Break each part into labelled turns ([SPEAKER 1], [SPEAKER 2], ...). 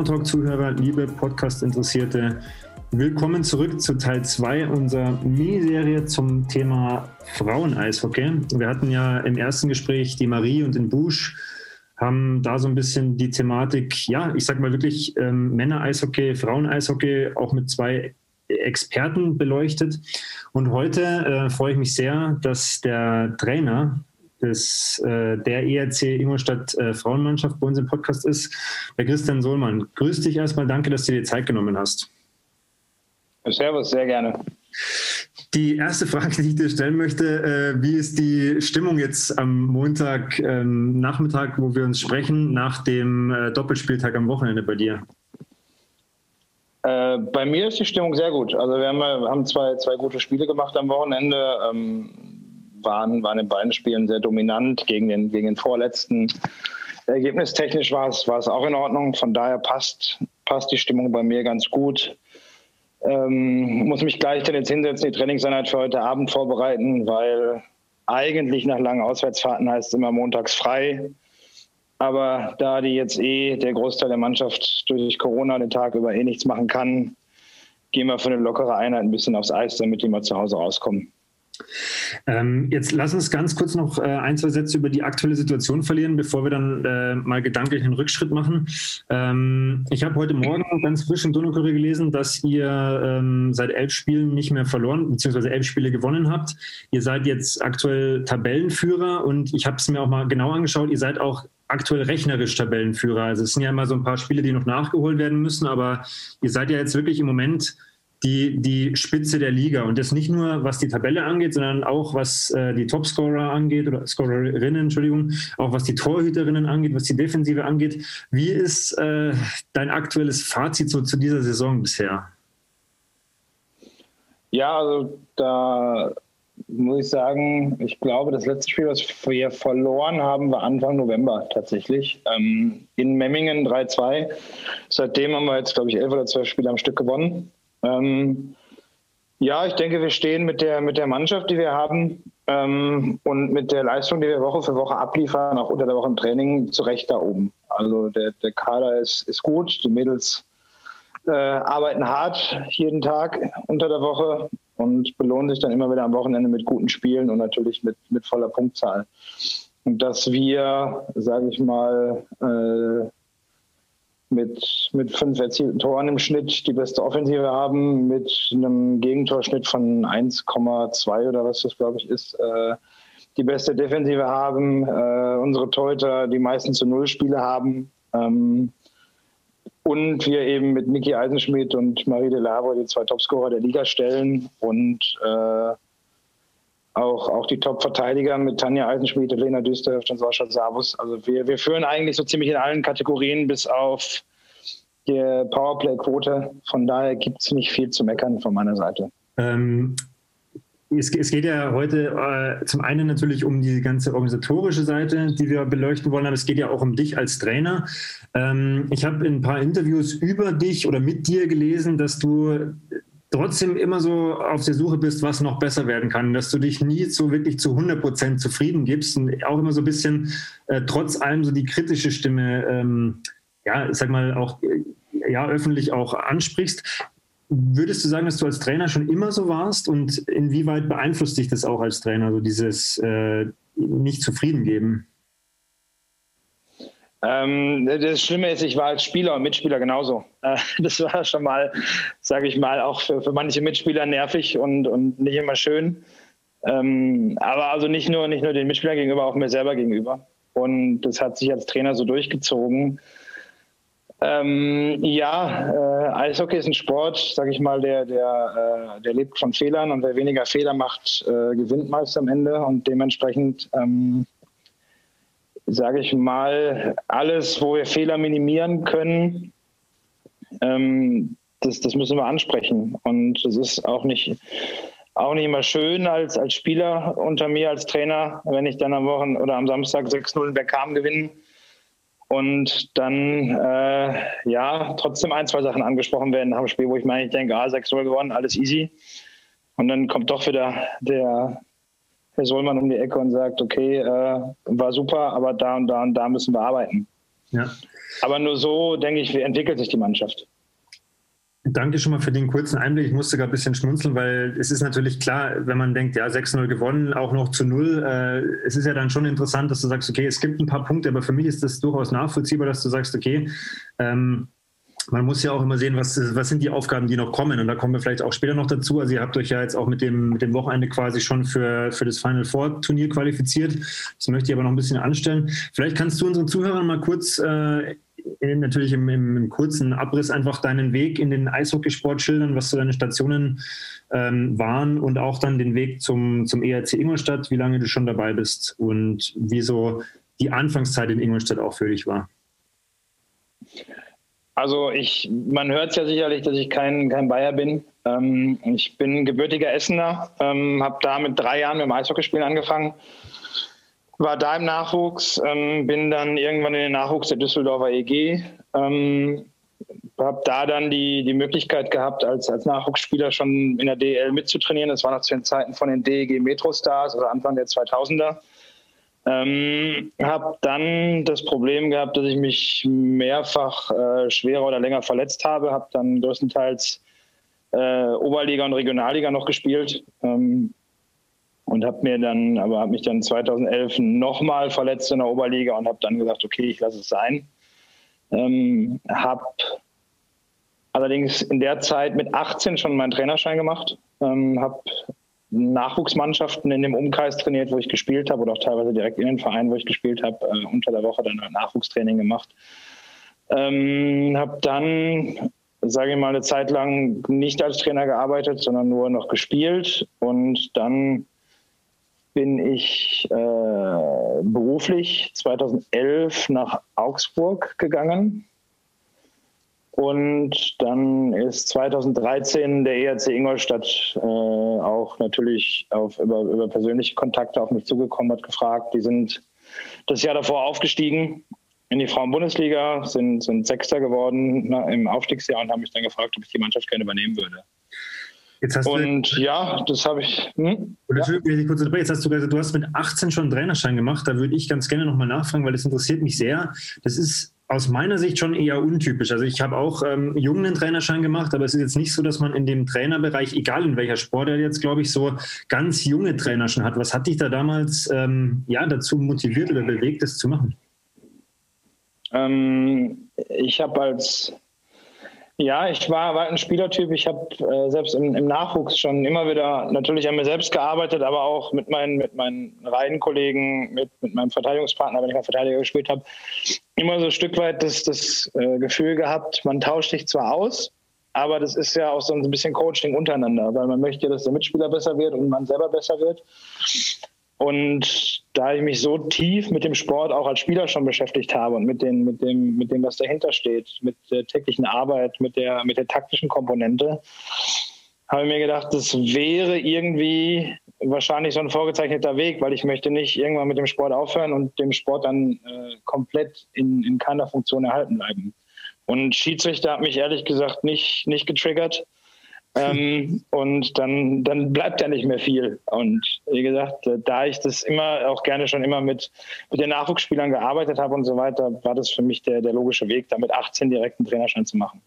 [SPEAKER 1] Monotalk-Zuhörer, liebe Podcast-Interessierte, willkommen zurück zu Teil 2 unserer Miniserie zum Thema Frauen-Eishockey. Wir hatten ja im ersten Gespräch die Marie und den Busch, haben da so ein bisschen die Thematik, ja, ich sag mal wirklich ähm, Männer-Eishockey, Frauen-Eishockey auch mit zwei Experten beleuchtet. Und heute äh, freue ich mich sehr, dass der Trainer des, äh, der ERC Ingolstadt äh, Frauenmannschaft bei uns im Podcast ist, der Christian Sohlmann. Grüß dich erstmal, danke, dass du dir Zeit genommen hast.
[SPEAKER 2] Servus, sehr gerne.
[SPEAKER 1] Die erste Frage, die ich dir stellen möchte, äh, wie ist die Stimmung jetzt am Montag ähm, Nachmittag, wo wir uns sprechen, nach dem äh, Doppelspieltag am Wochenende bei dir?
[SPEAKER 2] Äh, bei mir ist die Stimmung sehr gut. Also wir haben, haben zwei, zwei gute Spiele gemacht am Wochenende. Ähm, waren, waren in beiden Spielen sehr dominant gegen den, gegen den vorletzten. Ergebnistechnisch war es, war es auch in Ordnung. Von daher passt, passt die Stimmung bei mir ganz gut. Ähm, muss mich gleich dann jetzt hinsetzen, die Trainingseinheit für heute Abend vorbereiten, weil eigentlich nach langen Auswärtsfahrten heißt es immer montags frei. Aber da die jetzt eh der Großteil der Mannschaft durch Corona den Tag über eh nichts machen kann, gehen wir für eine lockere Einheit ein bisschen aufs Eis, damit die mal zu Hause rauskommen.
[SPEAKER 1] Ähm, jetzt lass uns ganz kurz noch äh, ein, zwei Sätze über die aktuelle Situation verlieren, bevor wir dann äh, mal gedanklich einen Rückschritt machen. Ähm, ich habe heute Morgen ganz frisch im Donnerkurier gelesen, dass ihr ähm, seit elf Spielen nicht mehr verloren, beziehungsweise elf Spiele gewonnen habt. Ihr seid jetzt aktuell Tabellenführer und ich habe es mir auch mal genau angeschaut. Ihr seid auch aktuell rechnerisch Tabellenführer. Also es sind ja immer so ein paar Spiele, die noch nachgeholt werden müssen, aber ihr seid ja jetzt wirklich im Moment die, die Spitze der Liga. Und das nicht nur, was die Tabelle angeht, sondern auch, was äh, die Topscorer angeht oder Scorerinnen, Entschuldigung, auch was die Torhüterinnen angeht, was die Defensive angeht. Wie ist äh, dein aktuelles Fazit so zu dieser Saison bisher?
[SPEAKER 2] Ja, also da muss ich sagen, ich glaube, das letzte Spiel, was wir verloren haben, war Anfang November tatsächlich. Ähm, in Memmingen 3-2. Seitdem haben wir jetzt, glaube ich, elf oder zwölf Spiele am Stück gewonnen. Ähm, ja, ich denke, wir stehen mit der, mit der Mannschaft, die wir haben ähm, und mit der Leistung, die wir Woche für Woche abliefern, auch unter der Woche im Training, zu Recht da oben. Also der, der Kader ist, ist gut, die Mädels äh, arbeiten hart jeden Tag unter der Woche und belohnen sich dann immer wieder am Wochenende mit guten Spielen und natürlich mit, mit voller Punktzahl. Und dass wir, sage ich mal, äh, mit, mit fünf erzielten Toren im Schnitt die beste Offensive haben, mit einem Gegentorschnitt von 1,2 oder was das, glaube ich, ist, äh, die beste Defensive haben, äh, unsere Torhüter die meisten zu Null Spiele haben. Ähm, und wir eben mit Niki Eisenschmidt und Marie de Lavo die zwei Topscorer der Liga stellen und äh, auch, auch die Top-Verteidiger mit Tanja Eisenschmied, Lena Düsterhöft und Sascha Savus. Also wir, wir führen eigentlich so ziemlich in allen Kategorien bis auf die Powerplay-Quote. Von daher gibt es nicht viel zu meckern von meiner Seite. Ähm,
[SPEAKER 1] es, es, geht ja heute äh, zum einen natürlich um die ganze organisatorische Seite, die wir beleuchten wollen, aber es geht ja auch um dich als Trainer. Ähm, ich habe in ein paar Interviews über dich oder mit dir gelesen, dass du trotzdem immer so auf der Suche bist, was noch besser werden kann, dass du dich nie so wirklich zu 100 Prozent zufrieden gibst und auch immer so ein bisschen äh, trotz allem so die kritische Stimme, ähm, ja, sag mal auch, äh, ja, öffentlich auch ansprichst. Würdest du sagen, dass du als Trainer schon immer so warst und inwieweit beeinflusst dich das auch als Trainer, so dieses äh, nicht zufrieden geben?
[SPEAKER 2] Ähm, das Schlimme ist, ich war als Spieler und Mitspieler genauso. Äh, das war schon mal, sage ich mal, auch für, für manche Mitspieler nervig und, und nicht immer schön. Ähm, aber also nicht nur, nicht nur den Mitspielern gegenüber, auch mir selber gegenüber. Und das hat sich als Trainer so durchgezogen. Ähm, ja, äh, Eishockey ist ein Sport, sage ich mal, der, der, äh, der lebt von Fehlern und wer weniger Fehler macht, äh, gewinnt meist am Ende. Und dementsprechend ähm, sage ich mal, alles, wo wir Fehler minimieren können, ähm, das, das müssen wir ansprechen. Und das ist auch nicht, auch nicht immer schön als, als Spieler unter mir, als Trainer, wenn ich dann am Wochen oder am Samstag 6-0 in Bergham gewinne und dann äh, ja trotzdem ein, zwei Sachen angesprochen werden nach dem Spiel, wo ich mir eigentlich denke, ah, 6-0 gewonnen, alles easy. Und dann kommt doch wieder der, Herr Sollmann um die Ecke und sagt, okay, äh, war super, aber da und da und da müssen wir arbeiten. Ja. Aber nur so, denke ich, entwickelt sich die Mannschaft.
[SPEAKER 1] Danke schon mal für den kurzen Einblick. Ich musste gerade ein bisschen schmunzeln, weil es ist natürlich klar, wenn man denkt, ja, 6-0 gewonnen, auch noch zu 0. Äh, es ist ja dann schon interessant, dass du sagst, okay, es gibt ein paar Punkte, aber für mich ist das durchaus nachvollziehbar, dass du sagst, okay, ähm, man muss ja auch immer sehen, was, was sind die Aufgaben, die noch kommen. Und da kommen wir vielleicht auch später noch dazu. Also ihr habt euch ja jetzt auch mit dem, mit dem Wochenende quasi schon für, für das Final Four Turnier qualifiziert. Das möchte ich aber noch ein bisschen anstellen. Vielleicht kannst du unseren Zuhörern mal kurz äh, natürlich im, im, im, kurzen Abriss einfach deinen Weg in den Eishockeysport schildern, was so deine Stationen ähm, waren und auch dann den Weg zum, zum ERC Ingolstadt, wie lange du schon dabei bist und wie so die Anfangszeit in Ingolstadt auch für dich war.
[SPEAKER 2] Also ich, man hört es ja sicherlich, dass ich kein, kein Bayer bin. Ähm, ich bin gebürtiger Essener, ähm, habe da mit drei Jahren mit dem Eishockeyspielen angefangen war da im Nachwuchs, ähm, bin dann irgendwann in den Nachwuchs der Düsseldorfer EG, ähm, habe da dann die, die Möglichkeit gehabt, als, als Nachwuchsspieler schon in der DL mitzutrainieren. Das war noch zu den Zeiten von den DEG Metrostars, also Anfang der 2000er. Ähm, habe dann das Problem gehabt, dass ich mich mehrfach äh, schwerer oder länger verletzt habe, habe dann größtenteils äh, Oberliga und Regionalliga noch gespielt. Ähm, und habe mir dann, aber habe mich dann 2011 nochmal verletzt in der Oberliga und habe dann gesagt, okay, ich lasse es sein. Ähm, habe allerdings in der Zeit mit 18 schon meinen Trainerschein gemacht, ähm, habe Nachwuchsmannschaften in dem Umkreis trainiert, wo ich gespielt habe, oder auch teilweise direkt in den Verein, wo ich gespielt habe, äh, unter der Woche dann Nachwuchstraining gemacht. Ähm, habe dann, sage ich mal, eine Zeit lang nicht als Trainer gearbeitet, sondern nur noch gespielt und dann bin ich äh, beruflich 2011 nach Augsburg gegangen. Und dann ist 2013 der ERC Ingolstadt äh, auch natürlich auf, über, über persönliche Kontakte auf mich zugekommen, hat gefragt. Die sind das Jahr davor aufgestiegen in die Frauen-Bundesliga, sind, sind Sechster geworden na, im Aufstiegsjahr und haben mich dann gefragt, ob ich die Mannschaft gerne übernehmen würde. Jetzt hast und du, ja, das habe ich. Hm?
[SPEAKER 1] Entschuldigung, ja. kurz Jetzt hast du gesagt, du hast mit 18 schon einen Trainerschein gemacht. Da würde ich ganz gerne nochmal nachfragen, weil das interessiert mich sehr. Das ist aus meiner Sicht schon eher untypisch. Also ich habe auch ähm, jungen einen Trainerschein gemacht, aber es ist jetzt nicht so, dass man in dem Trainerbereich, egal in welcher Sport er jetzt, glaube ich, so ganz junge Trainer schon hat. Was hat dich da damals ähm, ja, dazu motiviert oder bewegt, das zu machen?
[SPEAKER 2] Ähm, ich habe als ja, ich war, ein Spielertyp. Ich habe äh, selbst im, im, Nachwuchs schon immer wieder natürlich an mir selbst gearbeitet, aber auch mit meinen, mit meinen Reihenkollegen, mit, mit meinem Verteidigungspartner, wenn ich mal Verteidiger gespielt habe, immer so ein Stück weit das, das äh, Gefühl gehabt, man tauscht sich zwar aus, aber das ist ja auch so ein bisschen Coaching untereinander, weil man möchte, dass der Mitspieler besser wird und man selber besser wird. Und da ich mich so tief mit dem Sport auch als Spieler schon beschäftigt habe und mit, den, mit, dem, mit dem, was dahinter steht, mit der täglichen Arbeit, mit der, mit der taktischen Komponente, habe ich mir gedacht, das wäre irgendwie wahrscheinlich so ein vorgezeichneter Weg, weil ich möchte nicht irgendwann mit dem Sport aufhören und dem Sport dann äh, komplett in, in keiner Funktion erhalten bleiben. Und Schiedsrichter hat mich ehrlich gesagt nicht, nicht getriggert. Ähm, und dann, dann bleibt ja nicht mehr viel. Und wie gesagt, äh, da ich das immer auch gerne schon immer mit, mit den Nachwuchsspielern gearbeitet habe und so weiter, war das für mich der, der logische Weg, da mit 18 direkt einen Trainerschein zu machen.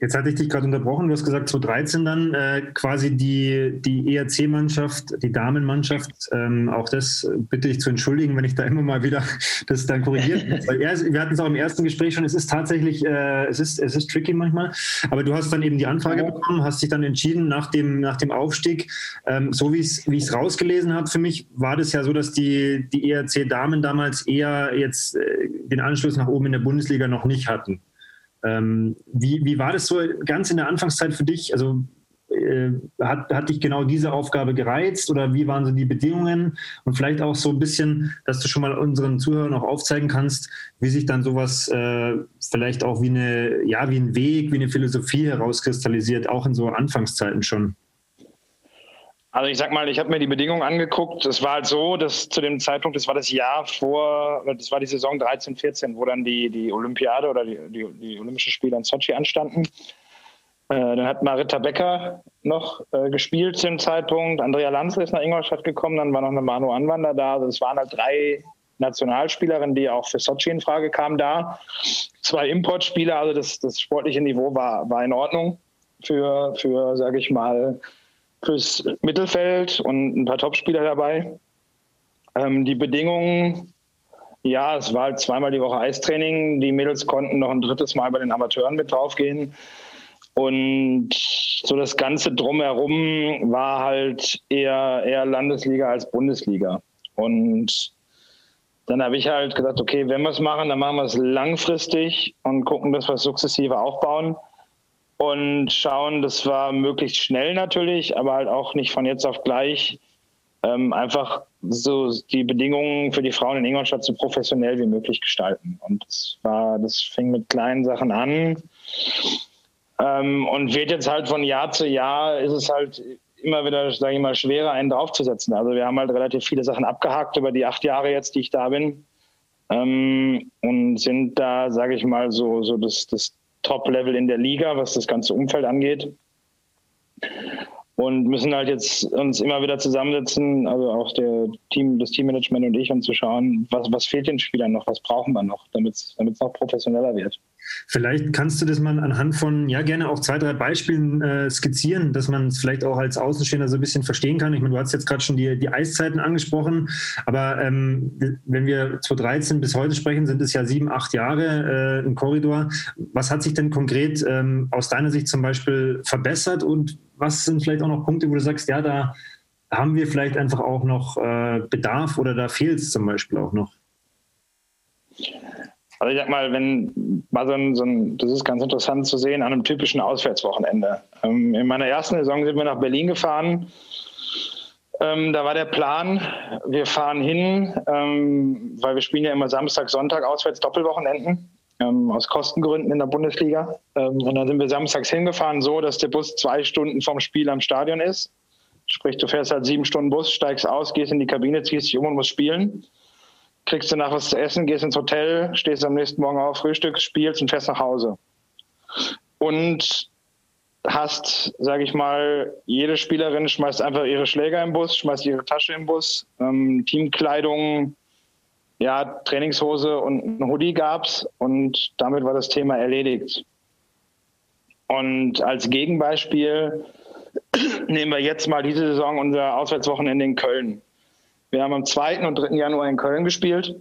[SPEAKER 1] Jetzt hatte ich dich gerade unterbrochen. Du hast gesagt, 2013 dann äh, quasi die, die ERC-Mannschaft, die Damenmannschaft. Ähm, auch das bitte ich zu entschuldigen, wenn ich da immer mal wieder das dann korrigiert. Weil er, wir hatten es auch im ersten Gespräch schon. Es ist tatsächlich, äh, es, ist, es ist tricky manchmal. Aber du hast dann eben die Anfrage ja. bekommen, hast dich dann entschieden nach dem, nach dem Aufstieg. Ähm, so wie ich es rausgelesen habe für mich, war das ja so, dass die, die ERC-Damen damals eher jetzt äh, den Anschluss nach oben in der Bundesliga noch nicht hatten. Ähm, wie, wie war das so ganz in der Anfangszeit für dich? Also äh, hat, hat dich genau diese Aufgabe gereizt oder wie waren so die Bedingungen? Und vielleicht auch so ein bisschen, dass du schon mal unseren Zuhörern auch aufzeigen kannst, wie sich dann sowas äh, vielleicht auch wie eine, ja, wie ein Weg, wie eine Philosophie herauskristallisiert, auch in so Anfangszeiten schon.
[SPEAKER 2] Also ich sag mal, ich habe mir die Bedingungen angeguckt. Es war halt so, dass zu dem Zeitpunkt, das war das Jahr vor, das war die Saison 13, 14, wo dann die, die Olympiade oder die, die, die Olympischen Spiele in Sochi anstanden. Äh, dann hat Marita Becker noch äh, gespielt zu dem Zeitpunkt. Andrea Lanz ist nach Ingolstadt gekommen, dann war noch eine Manu Anwander da. Also es waren halt drei Nationalspielerin, die auch für Sochi in Frage kam, da. Zwei Importspieler, also das, das sportliche Niveau war, war in Ordnung für, für sage ich mal, fürs Mittelfeld und ein paar Topspieler dabei. Ähm, die Bedingungen, ja, es war halt zweimal die Woche Eistraining. Die Mädels konnten noch ein drittes Mal bei den Amateuren mit draufgehen. Und so das Ganze drumherum war halt eher, eher Landesliga als Bundesliga. Und dann habe ich halt gesagt, okay, wenn wir es machen, dann machen wir es langfristig und gucken, dass wir es sukzessive aufbauen und schauen, das war möglichst schnell natürlich, aber halt auch nicht von jetzt auf gleich ähm, einfach so die Bedingungen für die Frauen in Ingolstadt so professionell wie möglich gestalten. Und das war, das fing mit kleinen Sachen an ähm, und wird jetzt halt von Jahr zu Jahr ist es halt immer wieder, sage ich mal, schwerer, einen draufzusetzen. Also wir haben halt relativ viele Sachen abgehakt über die acht Jahre jetzt, die ich da bin. Ähm, und sind da, sage ich mal, so, so das, das Top-Level in der Liga, was das ganze Umfeld angeht. Und müssen halt jetzt uns immer wieder zusammensetzen, also auch der Team, das Teammanagement und ich, um zu schauen, was, was fehlt den Spielern noch, was brauchen wir noch, damit es noch professioneller wird.
[SPEAKER 1] Vielleicht kannst du das mal anhand von, ja, gerne auch zwei, drei Beispielen äh, skizzieren, dass man es vielleicht auch als Außenstehender so ein bisschen verstehen kann. Ich meine, du hast jetzt gerade schon die, die Eiszeiten angesprochen, aber ähm, wenn wir 2013 bis heute sprechen, sind es ja sieben, acht Jahre äh, im Korridor. Was hat sich denn konkret ähm, aus deiner Sicht zum Beispiel verbessert und was sind vielleicht auch noch Punkte, wo du sagst, ja, da haben wir vielleicht einfach auch noch äh, Bedarf oder da fehlt es zum Beispiel auch noch?
[SPEAKER 2] Also ich sag mal, wenn mal so ein, so ein, das ist ganz interessant zu sehen an einem typischen Auswärtswochenende. Ähm, in meiner ersten Saison sind wir nach Berlin gefahren. Ähm, da war der Plan, wir fahren hin, ähm, weil wir spielen ja immer Samstag, Sonntag auswärts Doppelwochenenden ähm, aus Kostengründen in der Bundesliga. Ähm, und dann sind wir samstags hingefahren, so dass der Bus zwei Stunden vom Spiel am Stadion ist. Sprich, du fährst halt sieben Stunden Bus, steigst aus, gehst in die Kabine, ziehst dich um und musst spielen kriegst du nach was zu essen, gehst ins Hotel, stehst am nächsten Morgen auf, Frühstück, spielst und fährst nach Hause. Und hast, sage ich mal, jede Spielerin schmeißt einfach ihre Schläger im Bus, schmeißt ihre Tasche im Bus, ähm, Teamkleidung, ja, Trainingshose und ein Hoodie gab's und damit war das Thema erledigt. Und als Gegenbeispiel nehmen wir jetzt mal diese Saison unser Auswärtswochenende in Köln. Wir haben am 2. und 3. Januar in Köln gespielt.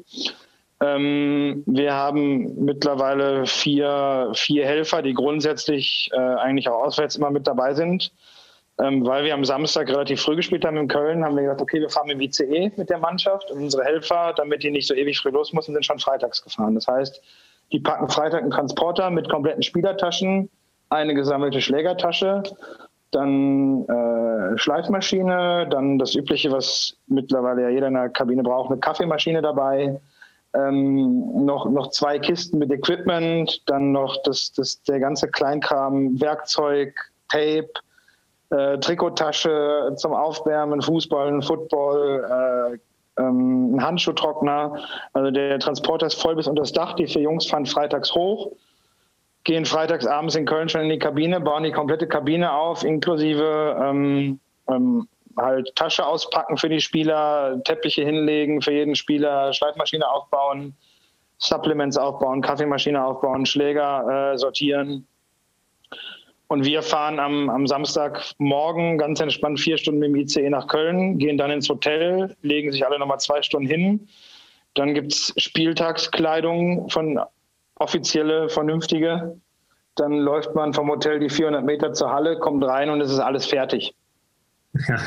[SPEAKER 2] Ähm, wir haben mittlerweile vier, vier Helfer, die grundsätzlich äh, eigentlich auch auswärts immer mit dabei sind. Ähm, weil wir am Samstag relativ früh gespielt haben in Köln, haben wir gesagt, okay, wir fahren im ICE mit der Mannschaft und unsere Helfer, damit die nicht so ewig früh los müssen, sind schon freitags gefahren. Das heißt, die packen Freitag einen Transporter mit kompletten Spielertaschen, eine gesammelte Schlägertasche dann äh, Schleifmaschine, dann das Übliche, was mittlerweile ja jeder in der Kabine braucht, eine Kaffeemaschine dabei, ähm, noch, noch zwei Kisten mit Equipment, dann noch das, das, der ganze Kleinkram, Werkzeug, Tape, äh, Trikottasche zum Aufwärmen, Fußball, Football, äh, ähm, ein Handschuhtrockner. Also der Transporter ist voll bis unter das Dach. Die vier Jungs fahren freitags hoch gehen freitags abends in Köln schon in die Kabine, bauen die komplette Kabine auf, inklusive ähm, ähm, halt Tasche auspacken für die Spieler, Teppiche hinlegen für jeden Spieler, Schleifmaschine aufbauen, Supplements aufbauen, Kaffeemaschine aufbauen, Schläger äh, sortieren. Und wir fahren am, am Samstagmorgen ganz entspannt vier Stunden mit dem ICE nach Köln, gehen dann ins Hotel, legen sich alle nochmal zwei Stunden hin. Dann gibt es Spieltagskleidung von offizielle, vernünftige. Dann läuft man vom Hotel die 400 Meter zur Halle, kommt rein und es ist alles fertig. Ja.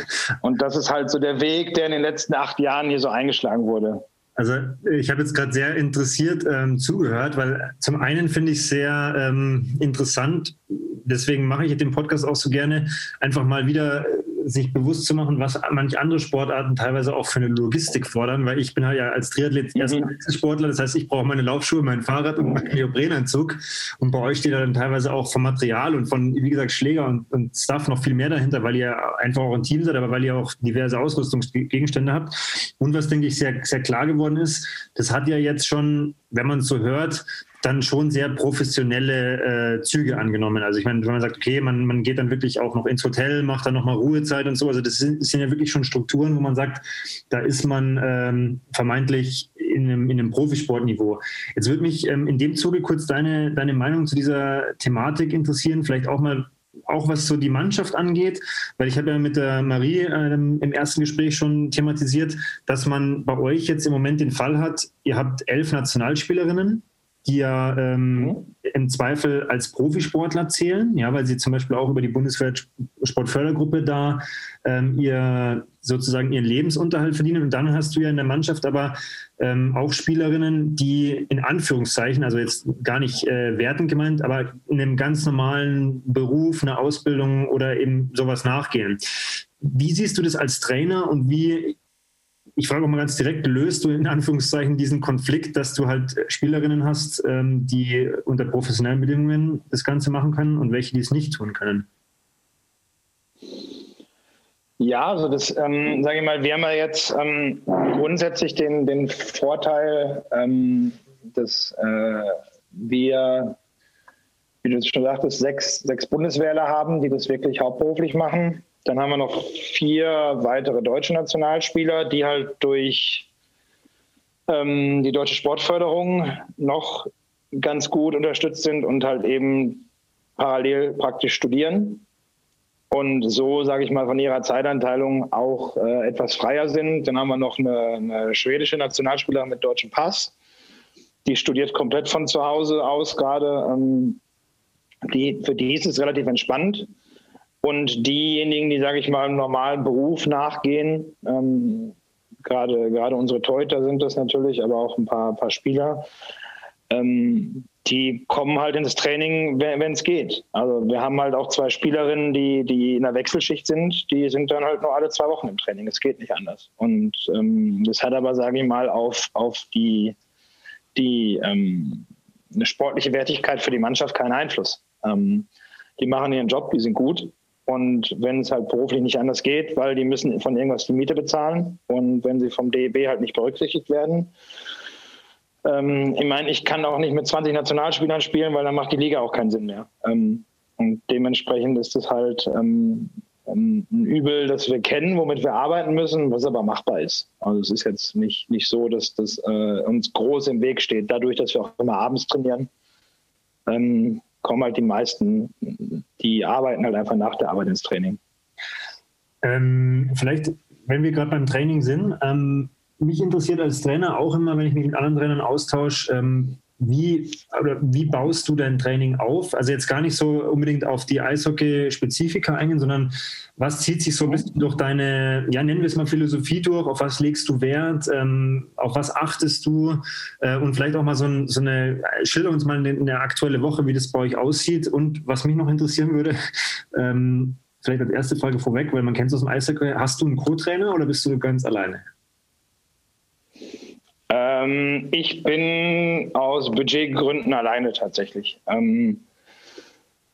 [SPEAKER 2] Und das ist halt so der Weg, der in den letzten acht Jahren hier so eingeschlagen wurde.
[SPEAKER 1] Also ich habe jetzt gerade sehr interessiert ähm, zugehört, weil zum einen finde ich es sehr ähm, interessant, deswegen mache ich den Podcast auch so gerne, einfach mal wieder sich bewusst zu machen, was manche andere Sportarten teilweise auch für eine Logistik fordern, weil ich bin halt ja als Triathlet mhm. erstmal Sportler, das heißt, ich brauche meine Laufschuhe, mein Fahrrad und meinen Neoprenanzug und bei euch steht dann teilweise auch vom Material und von, wie gesagt, Schläger und, und Stuff noch viel mehr dahinter, weil ihr einfach auch ein Team seid, aber weil ihr auch diverse Ausrüstungsgegenstände habt. Und was, denke ich, sehr, sehr klar geworden ist, das hat ja jetzt schon, wenn man es so hört, dann schon sehr professionelle äh, Züge angenommen. Also ich meine, wenn man sagt, okay, man, man geht dann wirklich auch noch ins Hotel, macht dann nochmal Ruhezeit und so. Also das sind, sind, ja wirklich schon Strukturen, wo man sagt, da ist man ähm, vermeintlich in einem, in einem Profisportniveau. Jetzt würde mich ähm, in dem Zuge kurz deine, deine Meinung zu dieser Thematik interessieren, vielleicht auch mal auch was so die Mannschaft angeht, weil ich habe ja mit der Marie ähm, im ersten Gespräch schon thematisiert, dass man bei euch jetzt im Moment den Fall hat, ihr habt elf Nationalspielerinnen, die ja ähm, mhm. im Zweifel als Profisportler zählen, ja, weil sie zum Beispiel auch über die Bundeswehr Sportfördergruppe da ähm, ihr sozusagen ihren Lebensunterhalt verdienen. Und dann hast du ja in der Mannschaft aber ähm, auch Spielerinnen, die in Anführungszeichen, also jetzt gar nicht äh, wertend gemeint, aber in einem ganz normalen Beruf, einer Ausbildung oder eben sowas nachgehen. Wie siehst du das als Trainer und wie ich frage auch mal ganz direkt, löst du in Anführungszeichen diesen Konflikt, dass du halt Spielerinnen hast, ähm, die unter professionellen Bedingungen das Ganze machen können und welche, die es nicht tun können?
[SPEAKER 2] Ja, also das, ähm, sage ich mal, wir haben ja jetzt ähm, grundsätzlich den, den Vorteil, ähm, dass äh, wir, wie du schon sagtest, sechs, sechs Bundeswehrler haben, die das wirklich hauptberuflich machen. Dann haben wir noch vier weitere deutsche Nationalspieler, die halt durch ähm, die deutsche Sportförderung noch ganz gut unterstützt sind und halt eben parallel praktisch studieren und so, sage ich mal, von ihrer Zeitanteilung auch äh, etwas freier sind. Dann haben wir noch eine, eine, schwedische Nationalspielerin mit deutschem Pass. Die studiert komplett von zu Hause aus gerade. Ähm, die, für die ist es relativ entspannt. Und diejenigen, die, sage ich mal, im normalen Beruf nachgehen, ähm, gerade, gerade unsere Teuter sind das natürlich, aber auch ein paar, paar Spieler, ähm, die kommen halt ins Training, wenn es geht. Also wir haben halt auch zwei Spielerinnen, die, die in der Wechselschicht sind, die sind dann halt nur alle zwei Wochen im Training. Es geht nicht anders. Und ähm, das hat aber, sage ich mal, auf, auf die, die ähm, eine sportliche Wertigkeit für die Mannschaft keinen Einfluss. Ähm, die machen ihren Job, die sind gut. Und wenn es halt beruflich nicht anders geht, weil die müssen von irgendwas die Miete bezahlen und wenn sie vom DEB halt nicht berücksichtigt werden, ähm, ich meine, ich kann auch nicht mit 20 Nationalspielern spielen, weil dann macht die Liga auch keinen Sinn mehr. Ähm, und dementsprechend ist es halt ähm, ähm, ein Übel, das wir kennen, womit wir arbeiten müssen, was aber machbar ist. Also es ist jetzt nicht, nicht so, dass das äh, uns groß im Weg steht. Dadurch, dass wir auch immer abends trainieren, ähm, kommen halt die meisten, die arbeiten halt einfach nach der Arbeit ins Training.
[SPEAKER 1] Ähm, vielleicht, wenn wir gerade beim Training sind, mich interessiert als Trainer auch immer, wenn ich mich mit anderen Trainern austausche, ähm, wie, oder wie baust du dein Training auf? Also jetzt gar nicht so unbedingt auf die Eishockey-Spezifika eingehen, sondern was zieht sich so ein bisschen durch deine, ja nennen wir es mal Philosophie durch, auf was legst du Wert, ähm, auf was achtest du? Äh, und vielleicht auch mal so, ein, so eine, schilder uns mal eine, eine, aktuelle Woche, wie das bei euch aussieht. Und was mich noch interessieren würde, ähm, vielleicht als erste Frage vorweg, weil man kennt es aus dem Eishockey, hast du einen Co-Trainer oder bist du ganz alleine?
[SPEAKER 2] Ähm, ich bin aus Budgetgründen alleine tatsächlich. Ähm,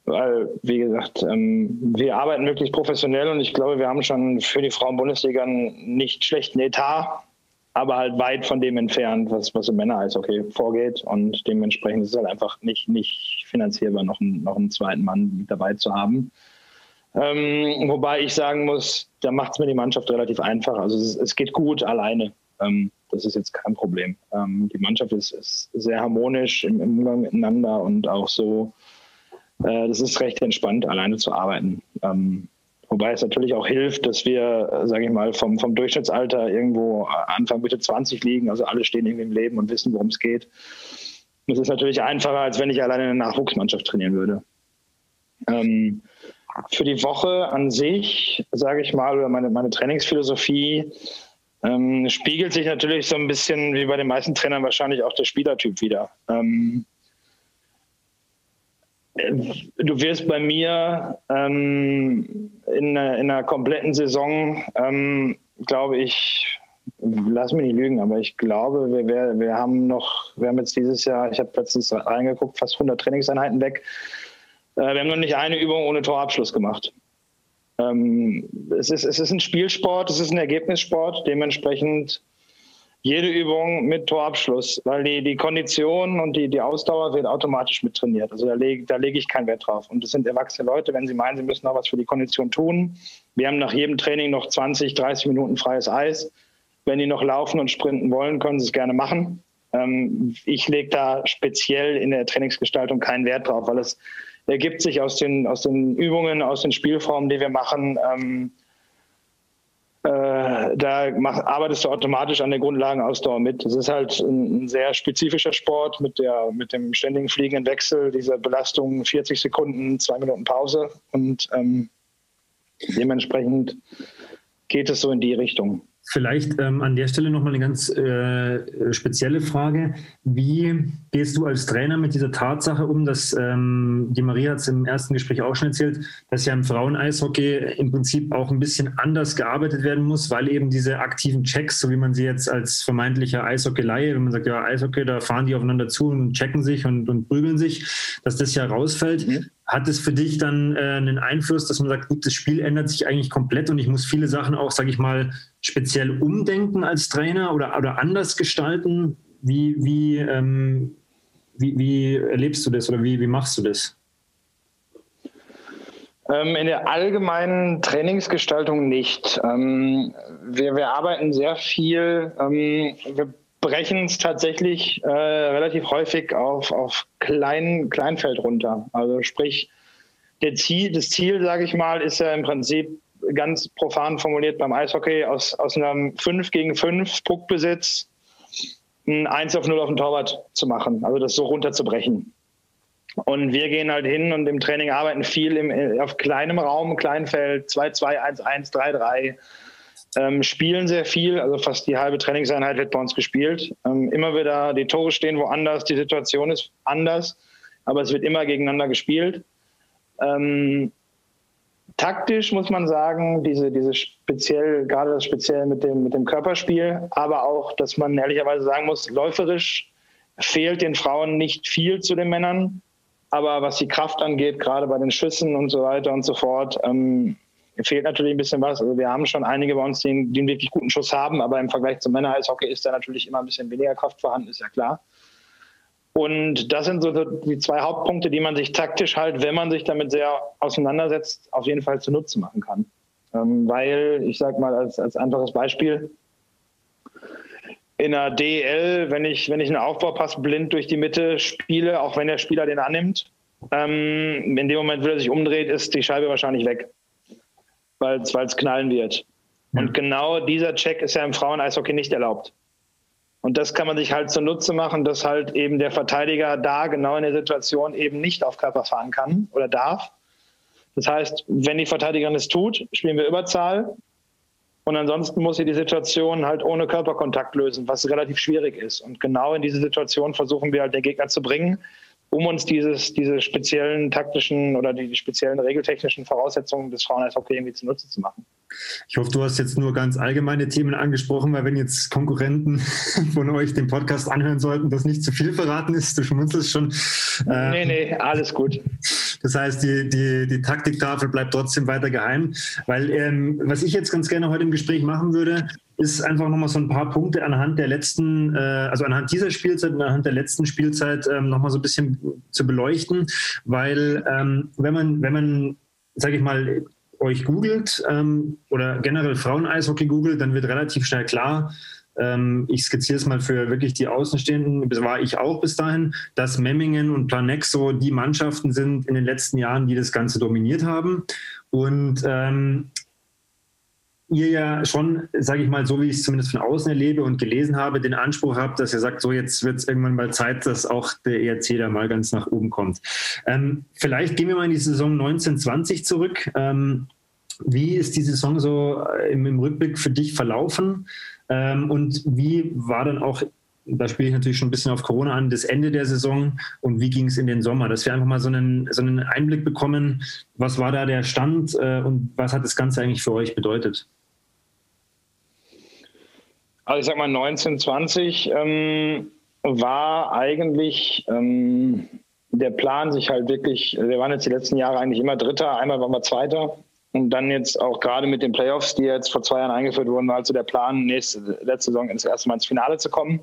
[SPEAKER 2] weil, wie gesagt, ähm, wir arbeiten wirklich professionell und ich glaube, wir haben schon für die Frauen-Bundesliga einen nicht schlechten Etat, aber halt weit von dem entfernt, was, was im Männer-Eishockey vorgeht. Und dementsprechend ist es halt einfach nicht, nicht finanzierbar, noch einen, noch einen zweiten Mann mit dabei zu haben. Ähm, wobei ich sagen muss, da macht es mir die Mannschaft relativ einfach. Also es, es geht gut alleine. Ähm, das ist jetzt kein Problem. Ähm, die Mannschaft ist, ist, sehr harmonisch im, Umgang miteinander und auch so, äh, das ist recht entspannt, alleine zu arbeiten. Ähm, wobei es natürlich auch hilft, dass wir, äh, sage ich mal, vom, vom Durchschnittsalter irgendwo Anfang Mitte 20 liegen. Also alle stehen irgendwie im Leben und wissen, worum es geht. Das ist natürlich einfacher, als wenn ich alleine eine Nachwuchsmannschaft trainieren würde. Ähm, für die Woche an sich, sage ich mal, oder meine, meine Trainingsphilosophie, ähm, spiegelt sich natürlich so ein bisschen wie bei den meisten Trainern wahrscheinlich auch der Spielertyp wieder. Ähm, du wirst bei mir ähm, in, einer, in, einer, kompletten Saison, ähm, glaube ich, lass mich nicht lügen, aber ich glaube, wir, wir, wir haben noch, wir haben jetzt dieses Jahr, ich habe letztens reingeguckt, fast 100 Trainingseinheiten weg. Äh, wir haben noch nicht eine Übung ohne Torabschluss gemacht. Ähm, es, ist, es ist ein Spielsport, es ist ein Ergebnissport, dementsprechend jede Übung mit Torabschluss, weil die, die Kondition und die, die Ausdauer wird automatisch mit trainiert. Also da lege da leg ich keinen Wert drauf. Und es sind erwachsene Leute, wenn sie meinen, sie müssen noch was für die Kondition tun. Wir haben nach jedem Training noch 20, 30 Minuten freies Eis. Wenn die noch laufen und sprinten wollen, können sie es gerne machen. Ähm, ich lege da speziell in der Trainingsgestaltung keinen Wert drauf, weil es ergibt sich aus den, aus den Übungen, aus den Spielformen, die wir machen. Ähm, äh, da mach, arbeitest du automatisch an der Grundlagenausdauer mit. Das ist halt ein, ein, sehr spezifischer Sport mit, der, mit dem ständigen fliegenden Wechsel, dieser Belastung 40 Sekunden, zwei Minuten Pause und ähm, dementsprechend geht es so in die Richtung.
[SPEAKER 1] Vielleicht ähm, an der Stelle nochmal eine ganz äh, spezielle Frage. Wie gehst du als Trainer mit dieser Tatsache um, dass ähm, die Maria hat es im ersten Gespräch auch schon erzählt, dass ja im Frauen-Eishockey im Prinzip auch ein bisschen anders gearbeitet werden muss, weil eben diese aktiven Checks, so wie man sie jetzt als vermeintlicher Eishockey-Laie, wenn man sagt, ja, Eishockey, da fahren die aufeinander zu und checken sich und, und prügeln sich, dass das ja rausfällt. Mhm. Hat es für dich dann äh, einen Einfluss, dass man sagt, gut, das Spiel ändert sich eigentlich komplett und ich muss viele Sachen auch, sage ich mal, speziell umdenken als Trainer oder, oder anders gestalten? Wie, wie, ähm, wie, wie erlebst du das oder wie, wie machst du das?
[SPEAKER 2] Ähm, in der allgemeinen Trainingsgestaltung nicht. Ähm, wir, wir arbeiten sehr viel, ähm, wir brechen es tatsächlich äh, relativ häufig auf, auf Klein, Kleinfeld runter. Also sprich, Ziel, das Ziel, sage ich mal, ist ja im Prinzip ganz profan formuliert beim Eishockey aus, aus einem 5 gegen 5 Puckbesitz ein 1 auf 0 auf den Torwart zu machen, also das so runterzubrechen. Und wir gehen halt hin und im Training arbeiten viel im, auf kleinem Raum, Kleinfeld, 2-2, 1-1, 3-3 ähm, spielen sehr viel, also fast die halbe Trainingseinheit wird bei uns gespielt. Ähm, immer wieder, die Tore stehen woanders, die Situation ist anders, aber es wird immer gegeneinander gespielt. Ähm, taktisch muss man sagen, diese, diese speziell, gerade das speziell mit dem, mit dem Körperspiel, aber auch, dass man ehrlicherweise sagen muss, läuferisch fehlt den Frauen nicht viel zu den Männern. Aber was die Kraft angeht, gerade bei den Schüssen und so weiter und so fort, ähm, fehlt natürlich ein bisschen was. Also wir haben schon einige bei uns, die, die einen wirklich guten Schuss haben, aber im Vergleich zum Männer-Eishockey ist da natürlich immer ein bisschen weniger Kraft vorhanden, ist ja klar. Und das sind so die zwei Hauptpunkte, die man sich taktisch halt, wenn man sich damit sehr auseinandersetzt, auf jeden Fall zunutze machen kann. Ähm, weil, ich sage mal als, als einfaches Beispiel, in der DL, wenn ich, wenn ich einen Aufbaupass blind durch die Mitte spiele, auch wenn der Spieler den annimmt, ähm, in dem Moment, wo er sich umdreht, ist die Scheibe wahrscheinlich weg weil es knallen wird. Und genau dieser Check ist ja im Frauen-Eishockey nicht erlaubt. Und das kann man sich halt zunutze machen, dass halt eben der Verteidiger da genau in der Situation eben nicht auf Körper fahren kann oder darf. Das heißt, wenn die Verteidigerin es tut, spielen wir Überzahl. Und ansonsten muss sie die Situation halt ohne Körperkontakt lösen, was relativ schwierig ist. Und genau in diese Situation versuchen wir halt den Gegner zu bringen um uns dieses, diese speziellen taktischen oder die, speziellen regeltechnischen Voraussetzungen des Frauen-Eishockey irgendwie zunutze zu machen.
[SPEAKER 1] Ich hoffe, du hast jetzt nur ganz allgemeine Themen angesprochen, weil wenn jetzt Konkurrenten von euch den Podcast anhören sollten, das nicht zu viel verraten ist, du schmunzelst schon.
[SPEAKER 2] Äh, nee, nee, alles gut.
[SPEAKER 1] Das heißt, die, die, die Taktiktafel bleibt trotzdem weiter geheim, weil ähm, was ich jetzt ganz gerne heute im Gespräch machen würde, ist einfach nochmal so ein paar Punkte anhand der letzten, äh, also anhand dieser Spielzeit und anhand der letzten Spielzeit ähm, nochmal so ein bisschen zu beleuchten, weil ähm, wenn man, wenn man, sage ich mal, euch googelt ähm, oder generell Frauen-Eishockey googelt, dann wird relativ schnell klar, ähm, ich skizziere es mal für wirklich die Außenstehenden, das war ich auch bis dahin, dass Memmingen und Planex so die Mannschaften sind in den letzten Jahren, die das Ganze dominiert haben. Und ähm, ihr ja schon, sage ich mal, so wie ich es zumindest von außen erlebe und gelesen habe, den Anspruch habt, dass ihr sagt, so jetzt wird es irgendwann mal Zeit, dass auch der ERC da mal ganz nach oben kommt. Ähm, vielleicht gehen wir mal in die Saison 1920 zurück. Ähm, wie ist die Saison so äh, im, im Rückblick für dich verlaufen? Ähm, und wie war dann auch da spiele ich natürlich schon ein bisschen auf Corona an, das Ende der Saison und wie ging es in den Sommer, dass wir einfach mal so einen, so einen Einblick bekommen, was war da der Stand äh, und was hat das Ganze eigentlich für euch bedeutet?
[SPEAKER 2] Also ich sag mal 1920 ähm, war eigentlich ähm, der Plan, sich halt wirklich, wir waren jetzt die letzten Jahre eigentlich immer Dritter, einmal waren wir Zweiter und dann jetzt auch gerade mit den Playoffs, die jetzt vor zwei Jahren eingeführt wurden, war also der Plan, nächste letzte Saison ins erste Mal ins Finale zu kommen.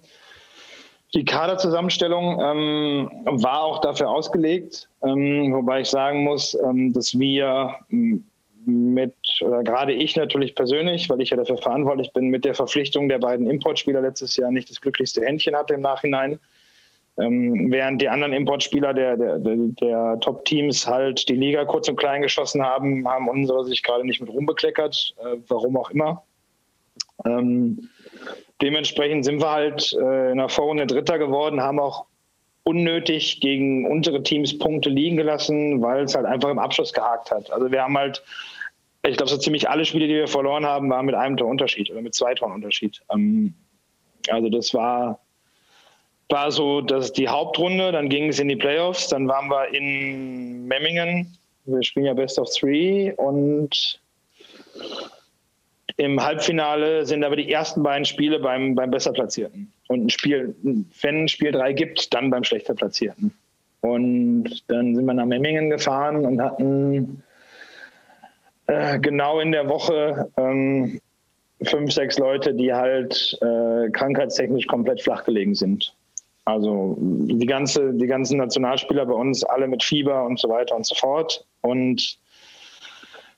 [SPEAKER 2] Die Kaderzusammenstellung ähm, war auch dafür ausgelegt, ähm, wobei ich sagen muss, ähm, dass wir ähm, mit, oder gerade ich natürlich persönlich, weil ich ja dafür verantwortlich bin, mit der Verpflichtung der beiden Importspieler letztes Jahr nicht das glücklichste Händchen hatte im Nachhinein. Ähm, während die anderen Importspieler der, der, der Top-Teams halt die Liga kurz und klein geschossen haben, haben unsere sich gerade nicht mit rumbekleckert, äh, warum auch immer. Ähm, dementsprechend sind wir halt äh, in der Vorrunde Dritter geworden, haben auch unnötig gegen untere Teams Punkte liegen gelassen, weil es halt einfach im Abschluss gehakt hat. Also wir haben halt, ich glaube, so ziemlich alle Spiele, die wir verloren haben, waren mit einem Torunterschied oder mit zwei Torunterschied. Ähm, also das war, war so das die Hauptrunde, dann ging es in die Playoffs, dann waren wir in Memmingen. Wir spielen ja Best of Three und im Halbfinale sind aber die ersten beiden Spiele beim, beim besser Platzierten. Und ein Spiel, wenn ein Spiel drei gibt, dann beim schlechter Platzierten. Und dann sind wir nach Memmingen gefahren und hatten äh, genau in der Woche ähm, fünf, sechs Leute, die halt äh, krankheitstechnisch komplett flach gelegen sind. Also die, ganze, die ganzen Nationalspieler bei uns, alle mit Fieber und so weiter und so fort. Und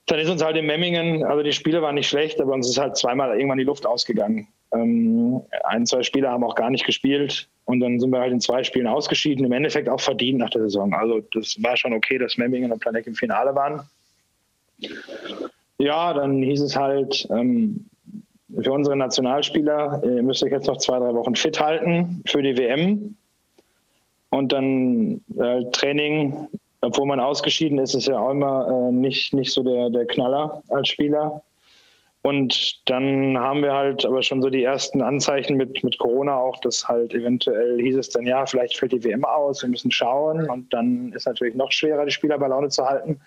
[SPEAKER 2] dann ist uns halt in Memmingen, also die Spiele waren nicht schlecht, aber uns ist halt zweimal irgendwann die Luft ausgegangen. Ähm, ein, zwei Spieler haben auch gar nicht gespielt und dann sind wir halt in zwei Spielen ausgeschieden, im Endeffekt auch verdient nach der Saison. Also das war schon okay, dass Memmingen und Planek im Finale waren. Ja, dann hieß es halt, ähm, für unsere Nationalspieler äh, müsst ihr jetzt noch zwei, drei Wochen fit halten für die WM. Und dann äh, Training obwohl man ausgeschieden ist, ist ja auch immer äh, nicht, nicht so der, der Knaller als Spieler. Und dann haben wir halt aber schon so die ersten Anzeichen mit, mit Corona auch, dass halt eventuell hieß es dann, ja, vielleicht fällt die WM aus, wir müssen schauen. Und dann ist natürlich noch schwerer, die Spieler bei Laune zu halten.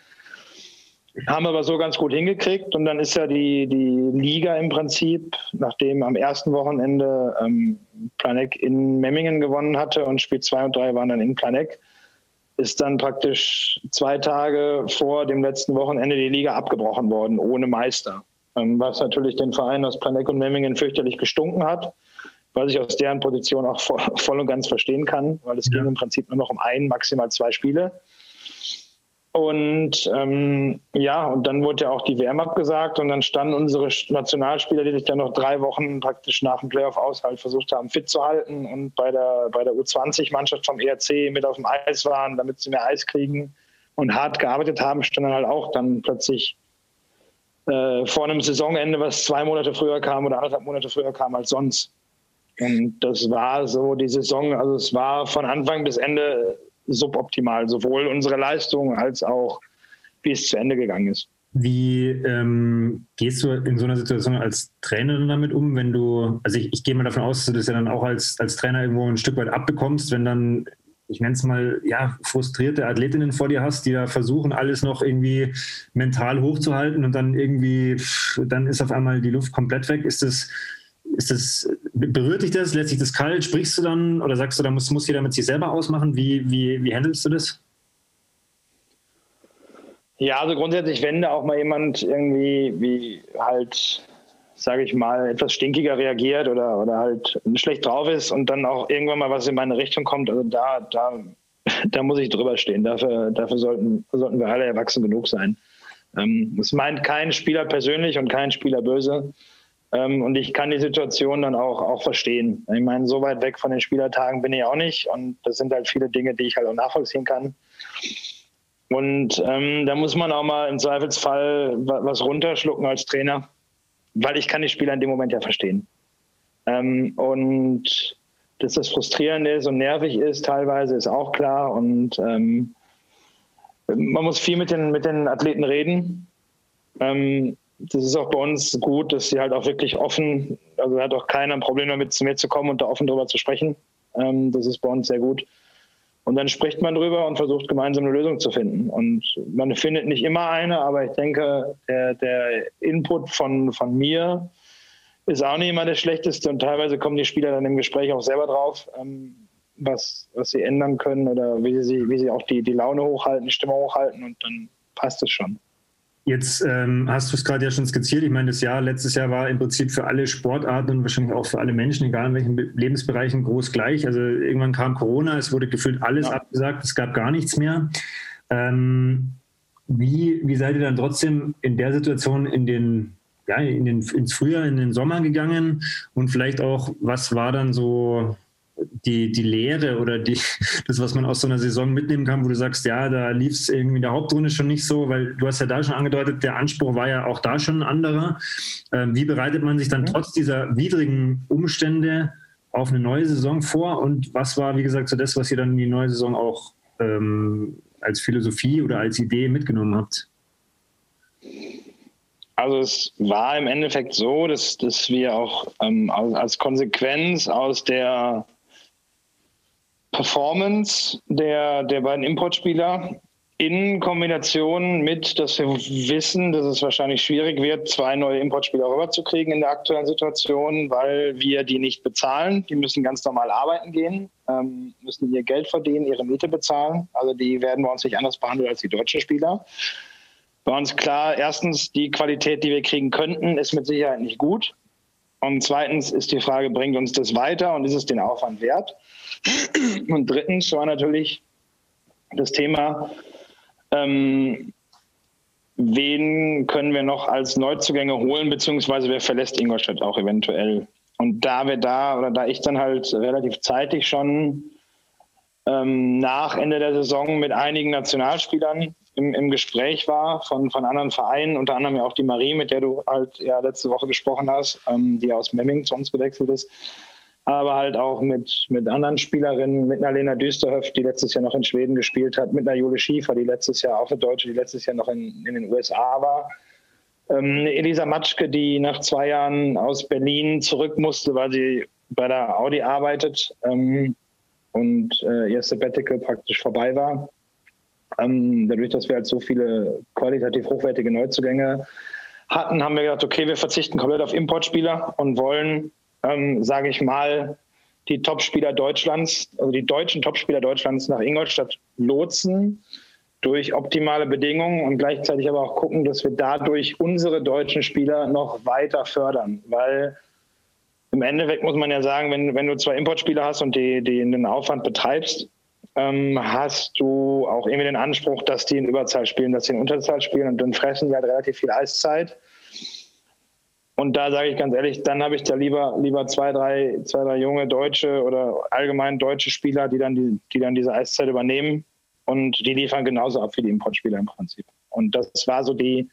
[SPEAKER 2] Haben aber so ganz gut hingekriegt. Und dann ist ja die, die Liga im Prinzip, nachdem am ersten Wochenende ähm, Planek in Memmingen gewonnen hatte und Spiel 2 und 3 waren dann in Planek, ist dann praktisch zwei Tage vor dem letzten Wochenende die Liga abgebrochen worden, ohne Meister. Ähm, was natürlich den Verein aus Planek und Memmingen fürchterlich gestunken hat, was ich aus deren Position auch voll und ganz verstehen kann, weil es ja. ging im Prinzip nur noch um ein, maximal zwei Spiele. Und ähm, ja, und dann wurde ja auch die WM abgesagt und dann standen unsere Nationalspieler, die sich dann noch drei Wochen praktisch nach dem Playoff aus halt versucht haben, fit zu halten und bei der, bei der U20-Mannschaft vom ERC mit auf dem Eis waren, damit sie mehr Eis kriegen und hart gearbeitet haben, standen halt auch dann plötzlich äh, vor einem Saisonende, was zwei Monate früher kam oder anderthalb Monate früher kam als sonst. Und das war so die Saison, also es war von Anfang bis Ende suboptimal, sowohl unsere Leistung als auch, wie es zu Ende gegangen ist.
[SPEAKER 1] Wie ähm, gehst du in so einer Situation als Trainerin damit um, wenn du, also ich, ich gehe mal davon aus, dass du das ja dann auch als, als Trainer irgendwo ein Stück weit abbekommst, wenn dann, ich nenne es mal, ja, frustrierte Athletinnen vor dir hast, die da versuchen, alles noch irgendwie mental hochzuhalten und dann irgendwie, dann ist auf einmal die Luft komplett weg. Ist das, ist das, berührt dich das? Lässt sich das kalt? Sprichst du dann oder sagst du, da muss, muss jeder mit sich selber ausmachen? Wie, wie, wie handelst du das?
[SPEAKER 2] Ja, also grundsätzlich, wenn da auch mal jemand irgendwie wie halt, sage ich mal, etwas stinkiger reagiert oder, oder halt schlecht drauf ist und dann auch irgendwann mal was in meine Richtung kommt, also da, da, da muss ich drüber stehen. Dafür, dafür sollten, sollten wir alle erwachsen genug sein. Ähm, es meint kein Spieler persönlich und kein Spieler böse. Ähm, und ich kann die Situation dann auch, auch verstehen. Ich meine, so weit weg von den Spielertagen bin ich auch nicht. Und das sind halt viele Dinge, die ich halt auch nachvollziehen kann. Und ähm, da muss man auch mal im Zweifelsfall was runterschlucken als Trainer, weil ich kann die Spieler in dem Moment ja verstehen. Ähm, und dass das frustrierend ist und nervig ist teilweise, ist auch klar. Und ähm, man muss viel mit den, mit den Athleten reden. Ähm, das ist auch bei uns gut, dass sie halt auch wirklich offen, also hat auch keiner ein Problem damit, zu mir zu kommen und da offen drüber zu sprechen. Ähm, das ist bei uns sehr gut. Und dann spricht man drüber und versucht gemeinsam eine Lösung zu finden. Und man findet nicht immer eine, aber ich denke, der, der Input von, von mir ist auch nicht immer der schlechteste und teilweise kommen die Spieler dann im Gespräch auch selber drauf, ähm, was, was sie ändern können oder wie sie, wie sie auch die, die Laune hochhalten, die Stimme hochhalten und dann passt es schon.
[SPEAKER 1] Jetzt ähm, hast du es gerade ja schon skizziert. Ich meine, das Jahr, letztes Jahr war im Prinzip für alle Sportarten und wahrscheinlich auch für alle Menschen, egal in welchen Lebensbereichen, groß gleich. Also irgendwann kam Corona, es wurde gefühlt alles ja. abgesagt, es gab gar nichts mehr. Ähm, wie, wie seid ihr dann trotzdem in der Situation in den, ja, in den, ins Frühjahr, in den Sommer gegangen? Und vielleicht auch, was war dann so die, die Lehre oder die, das, was man aus so einer Saison mitnehmen kann, wo du sagst, ja, da lief es irgendwie in der Hauptrunde schon nicht so, weil du hast ja da schon angedeutet, der Anspruch war ja auch da schon ein anderer. Ähm, wie bereitet man sich dann trotz dieser widrigen Umstände auf eine neue Saison vor und was war, wie gesagt, so das, was ihr dann in die neue Saison auch ähm, als Philosophie oder als Idee mitgenommen habt?
[SPEAKER 2] Also es war im Endeffekt so, dass, dass wir auch ähm, als Konsequenz aus der Performance der, der beiden Importspieler in Kombination mit, dass wir wissen, dass es wahrscheinlich schwierig wird, zwei neue Importspieler rüberzukriegen in der aktuellen Situation, weil wir die nicht bezahlen. Die müssen ganz normal arbeiten gehen, ähm, müssen ihr Geld verdienen, ihre Miete bezahlen. Also die werden bei uns nicht anders behandelt als die deutschen Spieler. Bei uns klar, erstens, die Qualität, die wir kriegen könnten, ist mit Sicherheit nicht gut. Und zweitens ist die Frage, bringt uns das weiter und ist es den Aufwand wert? Und drittens war natürlich das Thema, ähm, wen können wir noch als Neuzugänge holen, beziehungsweise wer verlässt Ingolstadt auch eventuell. Und da wir da, oder da ich dann halt relativ zeitig schon ähm, nach Ende der Saison mit einigen Nationalspielern im, im Gespräch war von, von anderen Vereinen, unter anderem ja auch die Marie, mit der du halt ja letzte Woche gesprochen hast, ähm, die aus Memming zu uns gewechselt ist, aber halt auch mit, mit anderen Spielerinnen, mit einer Lena Düsterhöft, die letztes Jahr noch in Schweden gespielt hat, mit einer Jule Schiefer, die letztes Jahr auch eine Deutsche, die letztes Jahr noch in, in den USA war. Ähm, Elisa Matschke, die nach zwei Jahren aus Berlin zurück musste, weil sie bei der Audi arbeitet ähm, und äh, ihr Sabbatical praktisch vorbei war. Ähm, dadurch, dass wir halt so viele qualitativ hochwertige Neuzugänge hatten, haben wir gesagt, okay, wir verzichten komplett auf Importspieler und wollen ähm, sage ich mal, die Topspieler Deutschlands, also die deutschen Topspieler Deutschlands nach Ingolstadt lotsen durch optimale Bedingungen und gleichzeitig aber auch gucken, dass wir dadurch unsere deutschen Spieler noch weiter fördern. Weil im Endeffekt muss man ja sagen, wenn, wenn du zwei Importspieler hast und die, die den Aufwand betreibst, ähm, hast du auch irgendwie den Anspruch, dass die in Überzahl spielen, dass sie in Unterzahl spielen und dann fressen die halt relativ viel Eiszeit. Und da sage ich ganz ehrlich, dann habe ich da lieber, lieber zwei, drei, zwei, drei junge deutsche oder allgemein deutsche Spieler, die dann, die, die dann diese Eiszeit übernehmen und die liefern genauso ab wie die Importspieler im Prinzip. Und das war so die,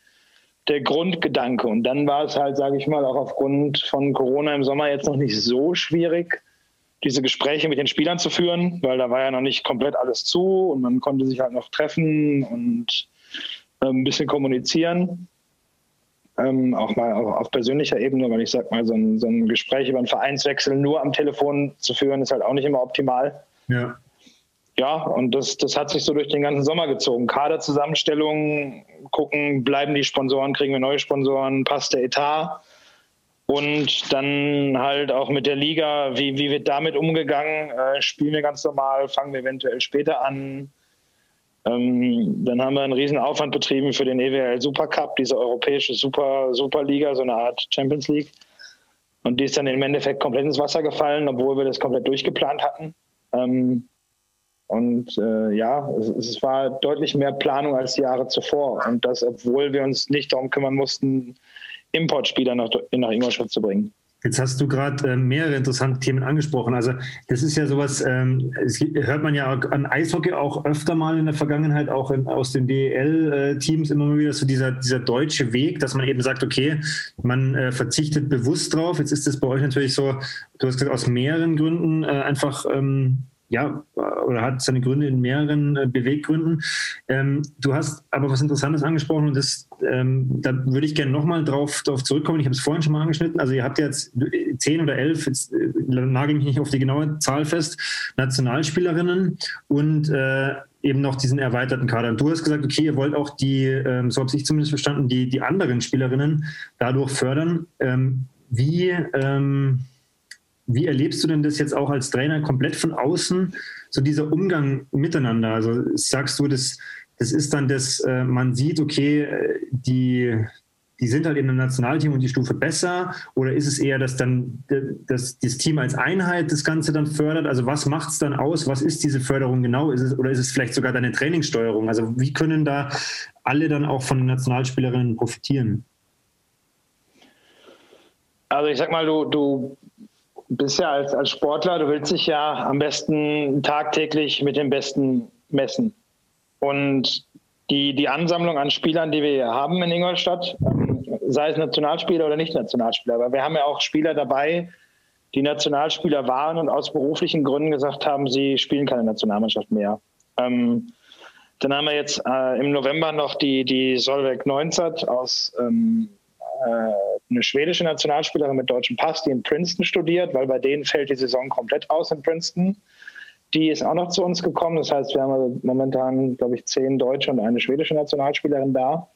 [SPEAKER 2] der Grundgedanke. Und dann war es halt, sage ich mal, auch aufgrund von Corona im Sommer jetzt noch nicht so schwierig, diese Gespräche mit den Spielern zu führen, weil da war ja noch nicht komplett alles zu und man konnte sich halt noch treffen und äh, ein bisschen kommunizieren ähm, auch mal auch auf persönlicher Ebene, weil ich sag mal, so ein, so ein Gespräch über einen Vereinswechsel nur am Telefon zu führen, ist halt auch nicht immer optimal.
[SPEAKER 1] Ja.
[SPEAKER 2] Ja, und das, das hat sich so durch den ganzen Sommer gezogen. Kaderzusammenstellung, gucken, bleiben die Sponsoren, kriegen wir neue Sponsoren, passt der Etat. Und dann halt auch mit der Liga, wie, wie wird damit umgegangen? Äh, spielen wir ganz normal, fangen wir eventuell später an? Ähm, dann haben wir einen riesen Aufwand betrieben für den EWL Supercup, diese europäische Super, Superliga, so eine Art Champions League. Und die ist dann im Endeffekt komplett ins Wasser gefallen, obwohl wir das komplett durchgeplant hatten. Ähm, und äh, ja, es, es, war deutlich mehr Planung als die Jahre zuvor. Und das, obwohl wir uns nicht darum kümmern mussten, Importspieler nach, nach Ingolstadt zu bringen.
[SPEAKER 1] Jetzt hast du gerade äh, mehrere interessante Themen angesprochen. Also das ist ja sowas, ähm, es hört man ja an Eishockey auch öfter mal in der Vergangenheit, auch in, aus den DEL-Teams immer mal wieder so dieser, dieser deutsche Weg, dass man eben sagt, okay, man äh, verzichtet bewusst drauf. Jetzt ist das bei euch natürlich so, du hast gesagt, aus mehreren Gründen äh, einfach ähm, ja, oder hat seine Gründe in mehreren äh, Beweggründen. Ähm, du hast aber was Interessantes angesprochen und das, ähm, da würde ich gerne nochmal drauf, drauf zurückkommen. Ich habe es vorhin schon mal angeschnitten. Also ihr habt jetzt zehn oder elf, jetzt äh, nagel mich nicht auf die genaue Zahl fest, Nationalspielerinnen und äh, eben noch diesen erweiterten Kader. Und du hast gesagt, okay, ihr wollt auch die, ähm, so habe ich zumindest verstanden, die, die anderen Spielerinnen dadurch fördern. Ähm, wie ähm, wie erlebst du denn das jetzt auch als Trainer komplett von außen, so dieser Umgang miteinander? Also sagst du, das, das ist dann das, äh, man sieht, okay, die, die sind halt in einem Nationalteam und die Stufe besser? Oder ist es eher, dass dann dass das Team als Einheit das Ganze dann fördert? Also was macht es dann aus? Was ist diese Förderung genau? Ist es, oder ist es vielleicht sogar deine Trainingssteuerung? Also wie können da alle dann auch von den Nationalspielerinnen profitieren?
[SPEAKER 2] Also ich sag mal, du, du bist ja als, als Sportler, du willst dich ja am besten tagtäglich mit dem Besten messen. Und die, die Ansammlung an Spielern, die wir hier haben in Ingolstadt, ähm, sei es Nationalspieler oder nicht Nationalspieler, aber wir haben ja auch Spieler dabei, die Nationalspieler waren und aus beruflichen Gründen gesagt haben, sie spielen keine Nationalmannschaft mehr. Ähm, dann haben wir jetzt äh, im November noch die, die Solveig Neunzert aus ähm, äh, eine schwedische Nationalspielerin mit deutschem Pass, die in Princeton studiert, weil bei denen fällt die Saison komplett aus in Princeton. Die ist auch noch zu uns gekommen. Das heißt, wir haben momentan, glaube ich, zehn deutsche und eine schwedische Nationalspielerin da.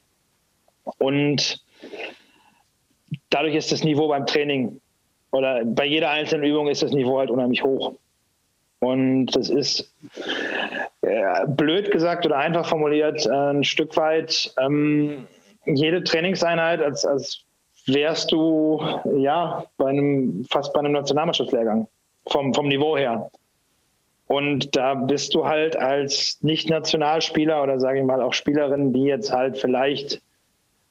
[SPEAKER 2] Und dadurch ist das Niveau beim Training oder bei jeder einzelnen Übung ist das Niveau halt unheimlich hoch. Und das ist äh, blöd gesagt oder einfach formuliert äh, ein Stück weit ähm, jede Trainingseinheit, als, als wärst du ja bei einem, fast bei einem Nationalmannschaftslehrgang vom, vom Niveau her. Und da bist du halt als Nicht-Nationalspieler oder sage ich mal auch Spielerin, die jetzt halt vielleicht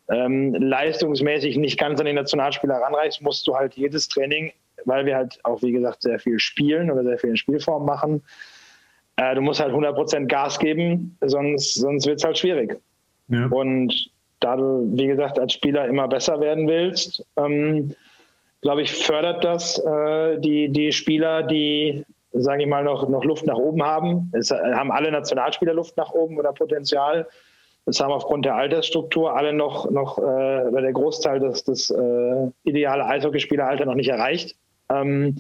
[SPEAKER 2] ähm, leistungsmäßig nicht ganz an den Nationalspieler ranreichst, musst du halt jedes Training, weil wir halt auch wie gesagt sehr viel spielen oder sehr viel in Spielform machen, äh, du musst halt 100% Gas geben, sonst, sonst wird es halt schwierig. Ja. Und da du, wie gesagt, als Spieler immer besser werden willst, ähm, glaube ich, fördert das äh, die, die Spieler, die, sage ich mal, noch, noch Luft nach oben haben. Es äh, haben alle Nationalspieler Luft nach oben oder Potenzial. Das haben aufgrund der Altersstruktur alle noch, noch äh, oder der Großteil des, des äh, ideale Eishockeyspieleralter noch nicht erreicht. Ähm,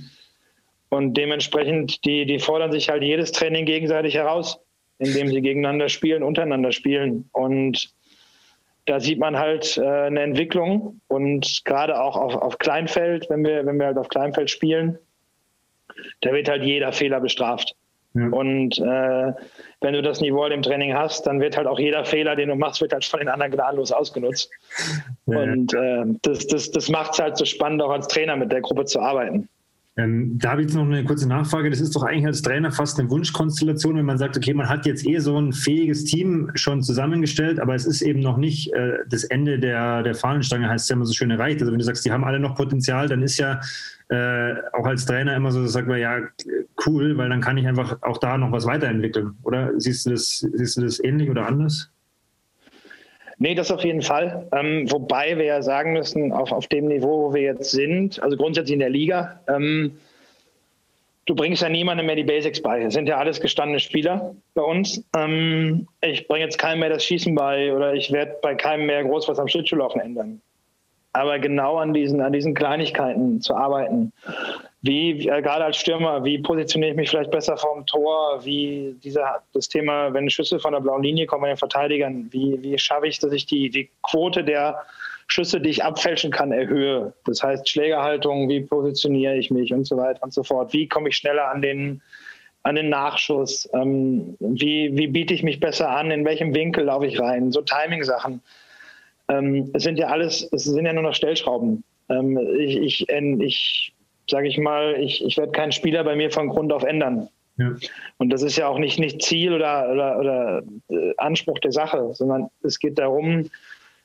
[SPEAKER 2] und dementsprechend, die, die fordern sich halt jedes Training gegenseitig heraus, indem sie gegeneinander spielen, untereinander spielen. Und da sieht man halt äh, eine Entwicklung und gerade auch auf, auf Kleinfeld, wenn wir, wenn wir halt auf Kleinfeld spielen, da wird halt jeder Fehler bestraft. Ja. Und äh, wenn du das Niveau halt im Training hast, dann wird halt auch jeder Fehler, den du machst, wird halt von den anderen gnadenlos ausgenutzt. Ja. Und äh, das, das, das macht es halt so spannend, auch als Trainer mit der Gruppe zu arbeiten.
[SPEAKER 1] Ähm, da habe ich jetzt noch eine kurze Nachfrage. Das ist doch eigentlich als Trainer fast eine Wunschkonstellation, wenn man sagt, okay, man hat jetzt eh so ein fähiges Team schon zusammengestellt, aber es ist eben noch nicht äh, das Ende der, der Fahnenstange, heißt es ja immer so schön erreicht. Also wenn du sagst, die haben alle noch Potenzial, dann ist ja äh, auch als Trainer immer so, sagt man, ja, cool, weil dann kann ich einfach auch da noch was weiterentwickeln. Oder siehst du das, siehst du das ähnlich oder anders?
[SPEAKER 2] Nee, das auf jeden Fall. Ähm, wobei wir ja sagen müssen, auf, auf dem Niveau, wo wir jetzt sind, also grundsätzlich in der Liga, ähm, du bringst ja niemandem mehr die Basics bei. Es sind ja alles gestandene Spieler bei uns. Ähm, ich bringe jetzt keinem mehr das Schießen bei oder ich werde bei keinem mehr groß was am Schlittschuhlaufen ändern. Aber genau an diesen, an diesen Kleinigkeiten zu arbeiten. Wie, äh, gerade als Stürmer, wie positioniere ich mich vielleicht besser vorm Tor? Wie dieser, das Thema, wenn Schüsse von der blauen Linie kommen bei den Verteidigern, wie, wie schaffe ich, dass ich die, die Quote der Schüsse, die ich abfälschen kann, erhöhe? Das heißt Schlägerhaltung, wie positioniere ich mich und so weiter und so fort. Wie komme ich schneller an den, an den Nachschuss? Ähm, wie, wie biete ich mich besser an? In welchem Winkel laufe ich rein? So Timing-Sachen. Ähm, es sind ja alles, es sind ja nur noch Stellschrauben. Ähm, ich, ich, ich sage ich mal, ich, ich werde keinen Spieler bei mir von Grund auf ändern. Ja. Und das ist ja auch nicht, nicht Ziel oder, oder, oder äh, Anspruch der Sache, sondern es geht darum,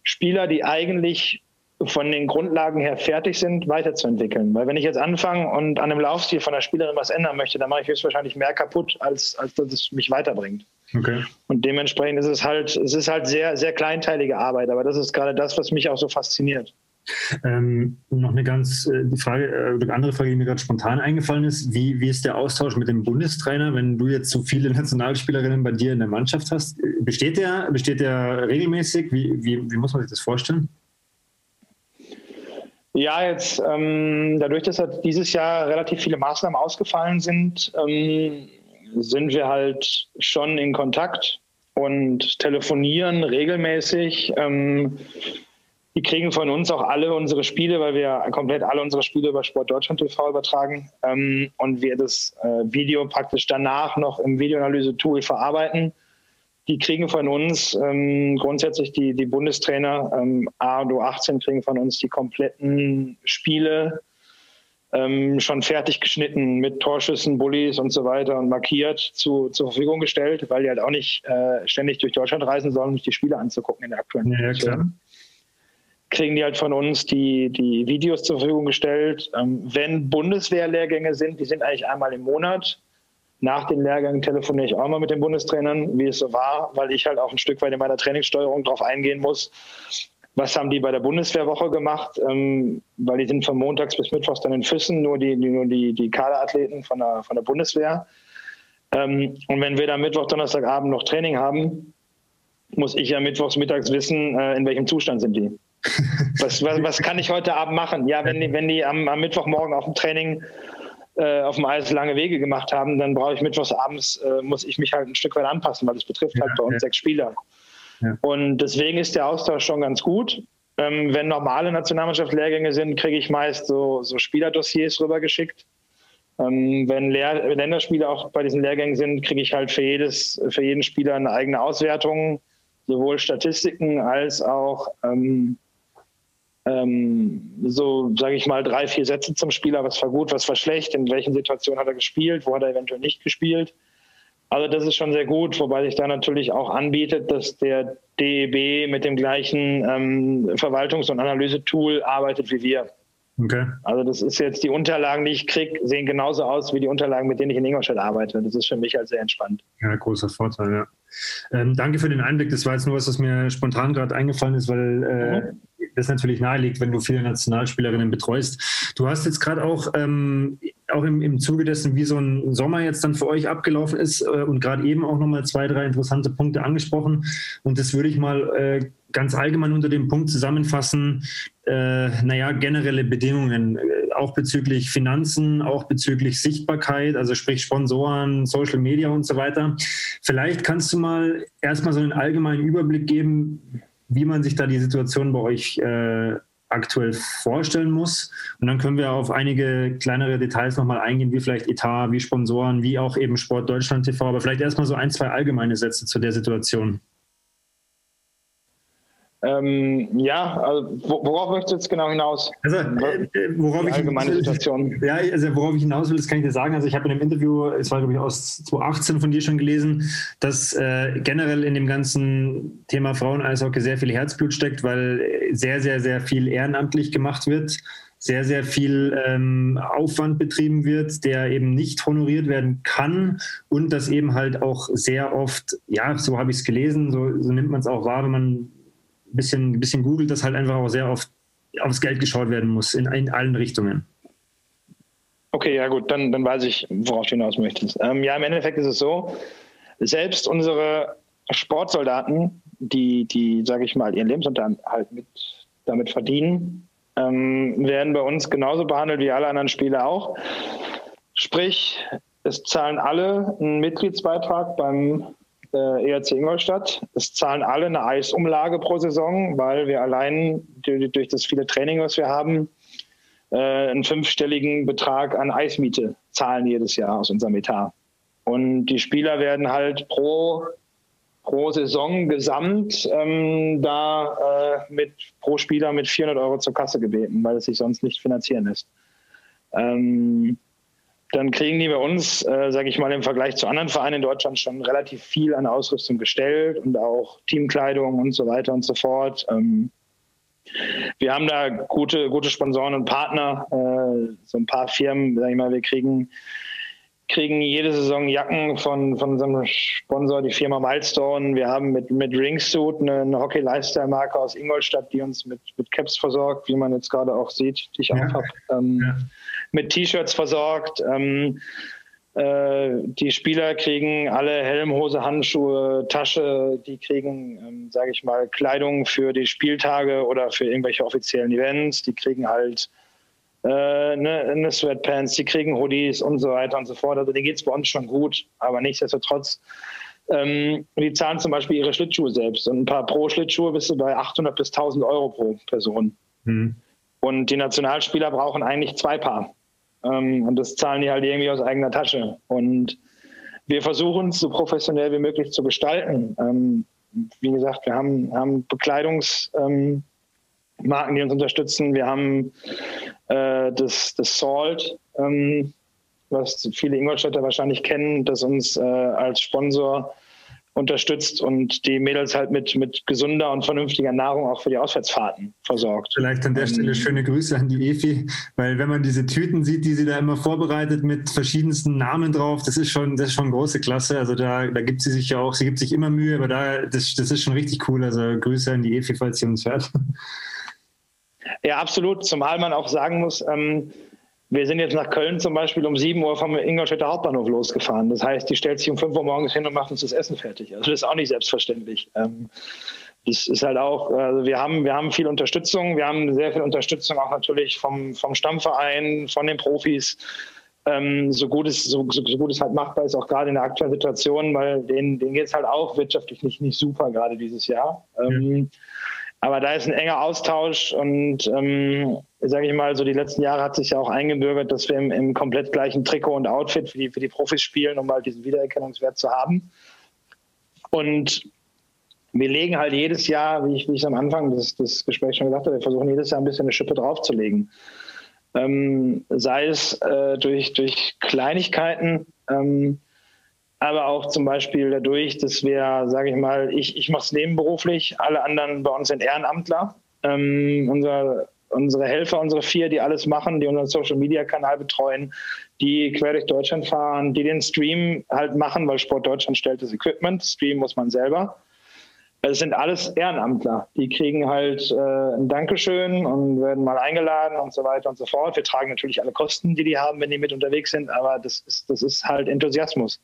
[SPEAKER 2] Spieler, die eigentlich von den Grundlagen her fertig sind, weiterzuentwickeln. Weil wenn ich jetzt anfange und an dem Laufstil von der Spielerin was ändern möchte, dann mache ich höchstwahrscheinlich mehr kaputt, als, als dass es mich weiterbringt. Okay. Und dementsprechend ist es halt, es ist halt sehr, sehr kleinteilige Arbeit, aber das ist gerade das, was mich auch so fasziniert.
[SPEAKER 1] Ähm, noch eine ganz äh, die Frage, äh, andere Frage, die mir gerade spontan eingefallen ist. Wie, wie ist der Austausch mit dem Bundestrainer, wenn du jetzt so viele Nationalspielerinnen bei dir in der Mannschaft hast? Besteht der, besteht der regelmäßig? Wie, wie, wie muss man sich das vorstellen?
[SPEAKER 2] Ja, jetzt ähm, dadurch, dass halt dieses Jahr relativ viele Maßnahmen ausgefallen sind, ähm, sind wir halt schon in Kontakt und telefonieren regelmäßig. Ähm, die kriegen von uns auch alle unsere Spiele, weil wir komplett alle unsere Spiele über Sport Deutschland TV übertragen ähm, und wir das äh, Video praktisch danach noch im Videoanalyse-Tool verarbeiten die kriegen von uns ähm, grundsätzlich die, die Bundestrainer ähm, A und U18 kriegen von uns die kompletten Spiele ähm, schon fertig geschnitten mit Torschüssen, Bullies und so weiter und markiert zu, zur Verfügung gestellt, weil die halt auch nicht äh, ständig durch Deutschland reisen sollen, um sich die Spiele anzugucken in der aktuellen
[SPEAKER 1] ja, Situation.
[SPEAKER 2] Kriegen die halt von uns die, die Videos zur Verfügung gestellt. Ähm, wenn Bundeswehrlehrgänge sind, die sind eigentlich einmal im Monat. Nach den Lehrgängen telefoniere ich auch mal mit den Bundestrainern, wie es so war, weil ich halt auch ein Stück weit in meiner Trainingssteuerung darauf eingehen muss, was haben die bei der Bundeswehrwoche gemacht? Ähm, weil die sind von montags bis mittwochs dann in Füssen, nur die, nur die, die Kaderathleten von der, von der Bundeswehr. Ähm, und wenn wir dann Mittwoch, Donnerstagabend noch Training haben, muss ich ja mittwochs mittags wissen, äh, in welchem Zustand sind die. Was, was, was, kann ich heute Abend machen? Ja, wenn die, wenn die am, am Mittwochmorgen auf dem Training äh, auf dem Eis lange Wege gemacht haben, dann brauche ich mittwochs abends, äh, muss ich mich halt ein Stück weit anpassen, weil es betrifft halt bei uns ja. sechs Spieler. Und deswegen ist der Austausch schon ganz gut. Ähm, wenn normale Nationalmannschaftslehrgänge sind, kriege ich meist so, so Spielerdossiers rübergeschickt. Ähm, wenn Lehr Länderspiele auch bei diesen Lehrgängen sind, kriege ich halt für, jedes, für jeden Spieler eine eigene Auswertung, sowohl Statistiken als auch ähm, ähm, so, sage ich mal, drei, vier Sätze zum Spieler, was war gut, was war schlecht, in welchen Situationen hat er gespielt, wo hat er eventuell nicht gespielt. Also das ist schon sehr gut, wobei sich da natürlich auch anbietet, dass der DEB mit dem gleichen ähm, Verwaltungs- und Analysetool arbeitet wie wir. Okay. Also das ist jetzt die Unterlagen, die ich kriege, sehen genauso aus wie die Unterlagen, mit denen ich in Ingolstadt arbeite. Das ist für mich halt sehr entspannt.
[SPEAKER 1] Ja, großer Vorteil, ja. Ähm, danke für den Einblick. Das war jetzt nur was, was mir spontan gerade eingefallen ist, weil äh, mhm das natürlich naheliegt, wenn du viele Nationalspielerinnen betreust. Du hast jetzt gerade auch, ähm, auch im, im Zuge dessen, wie so ein Sommer jetzt dann für euch abgelaufen ist äh, und gerade eben auch nochmal zwei, drei interessante Punkte angesprochen. Und das würde ich mal äh, ganz allgemein unter dem Punkt zusammenfassen, äh, naja, generelle Bedingungen, äh, auch bezüglich Finanzen, auch bezüglich Sichtbarkeit, also sprich Sponsoren, Social Media und so weiter. Vielleicht kannst du mal erstmal so einen allgemeinen Überblick geben, wie man sich da die Situation bei euch äh, aktuell vorstellen muss. Und dann können wir auf einige kleinere Details nochmal eingehen, wie vielleicht Etat, wie Sponsoren, wie auch eben Sport Deutschland TV. Aber vielleicht erstmal so ein, zwei allgemeine Sätze zu der Situation.
[SPEAKER 2] Ähm, ja, also worauf möchtest du jetzt genau hinaus?
[SPEAKER 1] Also, äh, äh worauf ich allgemeine Situation. Ja, also worauf ich hinaus will, das kann ich dir sagen. Also ich habe in einem Interview, es war glaube ich aus 2018 von dir schon gelesen, dass äh, generell in dem ganzen Thema Frauen-Eishockey sehr viel Herzblut steckt, weil sehr, sehr, sehr viel ehrenamtlich gemacht wird sehr, sehr viel ähm, Aufwand betrieben wird, der eben nicht honoriert werden kann und das eben halt auch sehr oft, ja, so habe ich es gelesen, so, so nimmt man es auch wahr, wenn man bisschen, bisschen googelt, dass halt einfach auch sehr oft aufs Geld geschaut werden muss, in, in allen Richtungen.
[SPEAKER 2] Okay, ja gut, dann, dann weiß ich, worauf du hinaus möchtest. Ähm, ja, im Endeffekt ist es so, selbst unsere Sportsoldaten, die, die sage ich mal, ihren Lebensunterhalt mit, damit verdienen, ähm, werden bei uns genauso behandelt wie alle anderen Spieler auch. Sprich, es zahlen alle einen Mitgliedsbeitrag beim äh, ERC Ingolstadt. Es zahlen alle eine Eisumlage pro Saison, weil wir allein durch das viele Training, was wir haben, äh, einen fünfstelligen Betrag an Eismiete zahlen jedes Jahr aus unserem Etat. Und die Spieler werden halt pro, pro Saison gesamt ähm, da äh, mit pro Spieler mit 400 Euro zur Kasse gebeten, weil es sich sonst nicht finanzieren lässt. Ähm, dann kriegen die bei uns, äh, sage ich mal, im Vergleich zu anderen Vereinen in Deutschland schon relativ viel an Ausrüstung gestellt und auch Teamkleidung und so weiter und so fort. Ähm, wir haben da gute, gute Sponsoren und Partner, äh, so ein paar Firmen, sage ich mal, wir kriegen, kriegen jede Saison Jacken von, von unserem Sponsor, die Firma Milestone. Wir haben mit, mit Ringsuit eine, eine Hockey-Lifestyle-Marke aus Ingolstadt, die uns mit, mit Caps versorgt, wie man jetzt gerade auch sieht, die ich ja. auch habe. Ähm, ja mit T-Shirts versorgt. Ähm, äh, die Spieler kriegen alle Helm, Hose, Handschuhe, Tasche. Die kriegen, ähm, sage ich mal, Kleidung für die Spieltage oder für irgendwelche offiziellen Events. Die kriegen halt äh, eine, eine Sweatpants, die kriegen Hoodies und so weiter und so fort. Also denen geht es bei uns schon gut, aber nichtsdestotrotz. Ähm, die zahlen zum Beispiel ihre Schlittschuhe selbst. Und ein paar Pro-Schlittschuhe bist du bei 800 bis 1000 Euro pro Person. Mhm. Und die Nationalspieler brauchen eigentlich zwei Paar. Ähm, und das zahlen die halt irgendwie aus eigener Tasche. Und wir versuchen es so professionell wie möglich zu gestalten. Ähm, wie gesagt, wir haben, haben Bekleidungsmarken, ähm, die uns unterstützen. Wir haben äh, das, das Salt, was viele Ingolstädter wahrscheinlich kennen, das uns äh, als Sponsor unterstützt und die Mädels halt mit, mit gesunder und vernünftiger Nahrung auch für die Auswärtsfahrten versorgt.
[SPEAKER 1] Vielleicht an der Stelle ähm, schöne Grüße an die Efi, weil wenn man diese Tüten sieht, die sie da immer vorbereitet mit verschiedensten Namen drauf, das ist schon, das ist schon große Klasse. Also da, da gibt sie sich ja auch, sie gibt sich immer Mühe, aber da, das, das ist schon richtig cool. Also Grüße an die Efi, falls sie uns hört.
[SPEAKER 2] Ja, absolut. Zumal man auch sagen muss, ähm, wir sind jetzt nach Köln zum Beispiel um 7 Uhr vom Ingolstädter Hauptbahnhof losgefahren. Das heißt, die stellt sich um 5 Uhr morgens hin und macht uns das Essen fertig. Also das ist auch nicht selbstverständlich. Ähm, das ist halt auch, also wir haben, wir haben viel Unterstützung. Wir haben sehr viel Unterstützung auch natürlich vom, vom Stammverein, von den Profis. Ähm, so, gut es, so, so, so, gut es halt machbar ist, auch gerade in der aktuellen Situation, weil denen, denen geht es halt auch wirtschaftlich nicht, nicht super gerade dieses Jahr. Ähm, ja. Aber da ist ein enger Austausch und ähm, sage ich mal, so die letzten Jahre hat sich ja auch eingebürgert, dass wir im, im komplett gleichen Trikot und Outfit für die, für die Profis spielen, um halt diesen Wiedererkennungswert zu haben. Und wir legen halt jedes Jahr, wie ich, wie ich am Anfang des, des Gesprächs schon gesagt habe, wir versuchen jedes Jahr ein bisschen eine Schippe draufzulegen. Ähm, sei es äh, durch, durch Kleinigkeiten, ähm, aber auch zum Beispiel dadurch, dass wir, sage ich mal, ich, ich mache es nebenberuflich, alle anderen bei uns sind Ehrenamtler. Ähm, unser, unsere Helfer, unsere vier, die alles machen, die unseren Social-Media-Kanal betreuen, die quer durch Deutschland fahren, die den Stream halt machen, weil Sport Deutschland stellt das Equipment, Stream muss man selber. Es sind alles Ehrenamtler. Die kriegen halt äh, ein Dankeschön und werden mal eingeladen und so weiter und so fort. Wir tragen natürlich alle Kosten, die die haben, wenn die mit unterwegs sind, aber das ist, das ist halt Enthusiasmus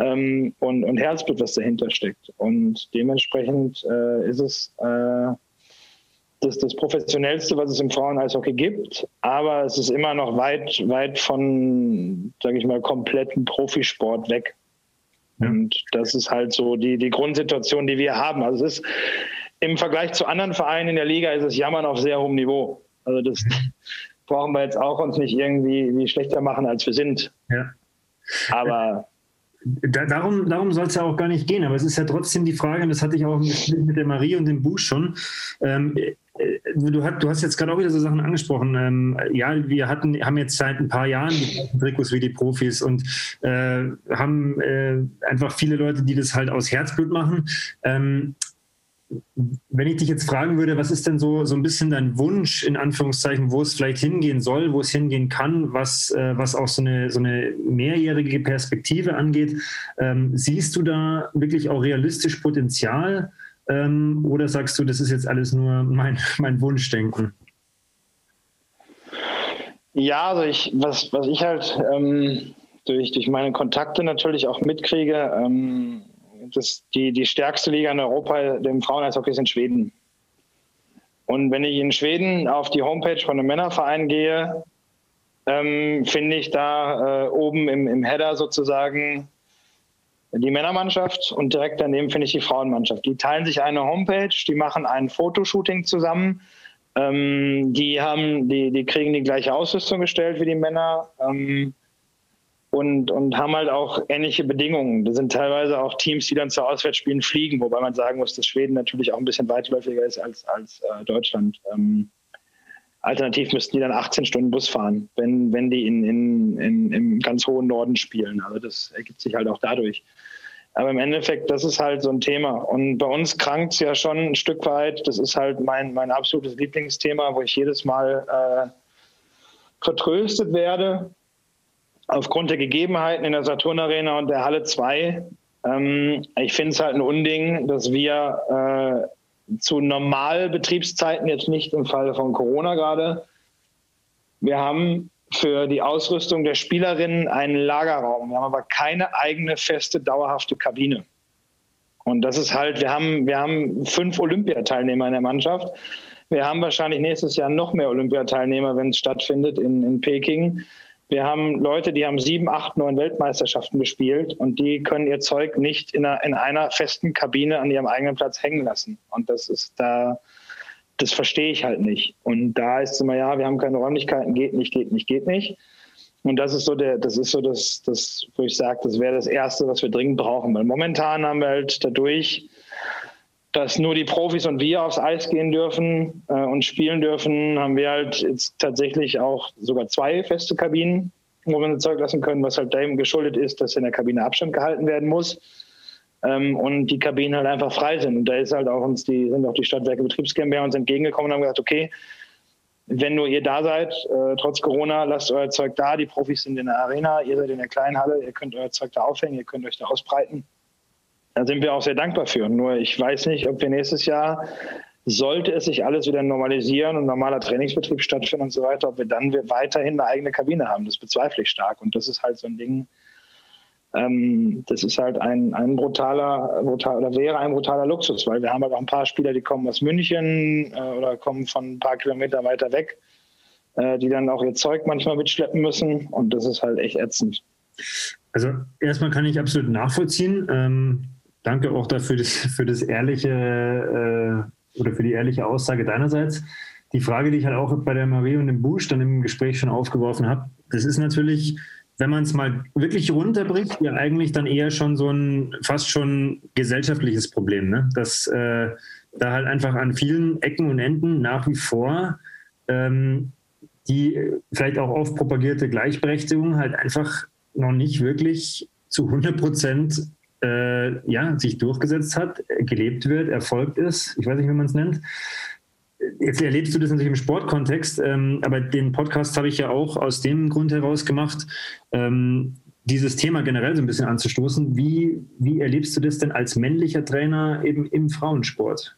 [SPEAKER 2] ähm, und, und Herzblut, was dahinter steckt. Und dementsprechend äh, ist es äh, das, das professionellste, was es im Frauen-Eishockey gibt, aber es ist immer noch weit, weit von, sage ich mal, kompletten Profisport weg. Ja. Und das ist halt so die, die Grundsituation, die wir haben. Also es ist im Vergleich zu anderen Vereinen in der Liga ist es Jammern auf sehr hohem Niveau. Also das brauchen wir jetzt auch uns nicht irgendwie wie schlechter machen, als wir sind. Ja. Aber
[SPEAKER 1] da, darum darum soll es ja auch gar nicht gehen, aber es ist ja trotzdem die Frage, und das hatte ich auch mit der Marie und dem Buch schon. Ähm, äh, du, hast, du, hast jetzt gerade auch wieder so Sachen angesprochen. Ähm, ja, wir hatten, haben jetzt seit ein paar Jahren die Trikots wie die Profis und äh, haben äh, einfach viele Leute, die das halt aus Herzblut machen. Ähm, wenn ich dich jetzt fragen würde, was ist denn so, so ein bisschen dein Wunsch, in Anführungszeichen, wo es vielleicht hingehen soll, wo es hingehen kann, was, äh, was auch so eine, so eine mehrjährige Perspektive angeht, ähm, siehst du da wirklich auch realistisch Potenzial ähm, oder sagst du, das ist jetzt alles nur mein, mein Wunschdenken?
[SPEAKER 2] Ja, also ich, was, was ich halt ähm, durch, durch meine Kontakte natürlich auch mitkriege, ähm, das, die, die stärkste Liga in Europa dem Fraueneishockey ist in Schweden. Und wenn ich in Schweden auf die Homepage von einem Männerverein gehe, ähm, finde ich da äh, oben im, im Header sozusagen die Männermannschaft und direkt daneben finde ich die Frauenmannschaft. Die teilen sich eine Homepage, die machen ein Fotoshooting zusammen. Ähm, die haben, die, die kriegen die gleiche Ausrüstung gestellt wie die Männer. Ähm, und, und haben halt auch ähnliche Bedingungen. Das sind teilweise auch Teams, die dann zu Auswärtsspielen fliegen, wobei man sagen muss, dass Schweden natürlich auch ein bisschen weitläufiger ist als, als äh, Deutschland. Ähm, alternativ müssten die dann 18 Stunden Bus fahren, wenn, wenn die in, in, in, im ganz hohen Norden spielen. Also das ergibt sich halt auch dadurch. Aber im Endeffekt, das ist halt so ein Thema. Und bei uns krankt es ja schon ein Stück weit. Das ist halt mein, mein absolutes Lieblingsthema, wo ich jedes Mal äh, vertröstet werde aufgrund der Gegebenheiten in der Saturn Arena und der Halle 2, ähm, ich finde es halt ein Unding, dass wir äh, zu Normalbetriebszeiten, jetzt nicht im Falle von Corona gerade, wir haben für die Ausrüstung der Spielerinnen einen Lagerraum. Wir haben aber keine eigene feste, dauerhafte Kabine. Und das ist halt, wir haben, wir haben fünf Olympiateilnehmer in der Mannschaft. Wir haben wahrscheinlich nächstes Jahr noch mehr Olympiateilnehmer, wenn es stattfindet in, in Peking. Wir haben Leute, die haben sieben, acht, neun Weltmeisterschaften gespielt und die können ihr Zeug nicht in einer, in einer festen Kabine an ihrem eigenen Platz hängen lassen. Und das ist da, das verstehe ich halt nicht. Und da ist immer, ja, wir haben keine Räumlichkeiten, geht nicht, geht nicht, geht nicht. Und das ist so der, das ist so das, das wo ich sage, das wäre das Erste, was wir dringend brauchen. Weil momentan haben wir halt dadurch, dass nur die Profis und wir aufs Eis gehen dürfen äh, und spielen dürfen, haben wir halt jetzt tatsächlich auch sogar zwei feste Kabinen, wo wir unser Zeug lassen können, was halt dem geschuldet ist, dass in der Kabine Abstand gehalten werden muss. Ähm, und die Kabinen halt einfach frei sind. Und da ist halt auch uns die, sind auch die Stadtwerke Betriebs GmbH uns entgegengekommen und haben gesagt, okay, wenn nur ihr da seid, äh, trotz Corona, lasst euer Zeug da. Die Profis sind in der Arena, ihr seid in der kleinen Halle, ihr könnt euer Zeug da aufhängen, ihr könnt euch da ausbreiten. Da sind wir auch sehr dankbar für. Nur ich weiß nicht, ob wir nächstes Jahr, sollte es sich alles wieder normalisieren und normaler Trainingsbetrieb stattfinden und so weiter, ob wir dann weiterhin eine eigene Kabine haben. Das bezweifle ich stark. Und das ist halt so ein Ding, ähm, das ist halt ein, ein brutaler, brutal, oder wäre ein brutaler Luxus, weil wir haben halt auch ein paar Spieler, die kommen aus München äh, oder kommen von ein paar Kilometer weiter weg, äh, die dann auch ihr Zeug manchmal mitschleppen müssen und das ist halt echt ätzend.
[SPEAKER 1] Also erstmal kann ich absolut nachvollziehen. Ähm, danke auch dafür das, für das ehrliche äh, oder für die ehrliche Aussage deinerseits. Die Frage, die ich halt auch bei der Marie und dem Busch dann im Gespräch schon aufgeworfen habe, das ist natürlich, wenn man es mal wirklich runterbricht, ja eigentlich dann eher schon so ein fast schon gesellschaftliches Problem, ne? dass äh, da halt einfach an vielen Ecken und Enden nach wie vor ähm, die vielleicht auch oft propagierte Gleichberechtigung halt einfach noch nicht wirklich zu 100 Prozent äh, ja, sich durchgesetzt hat, gelebt wird, erfolgt ist. Ich weiß nicht, wie man es nennt. Jetzt erlebst du das natürlich im Sportkontext, ähm, aber den Podcast habe ich ja auch aus dem Grund heraus gemacht, ähm, dieses Thema generell so ein bisschen anzustoßen. Wie, wie erlebst du das denn als männlicher Trainer eben im Frauensport?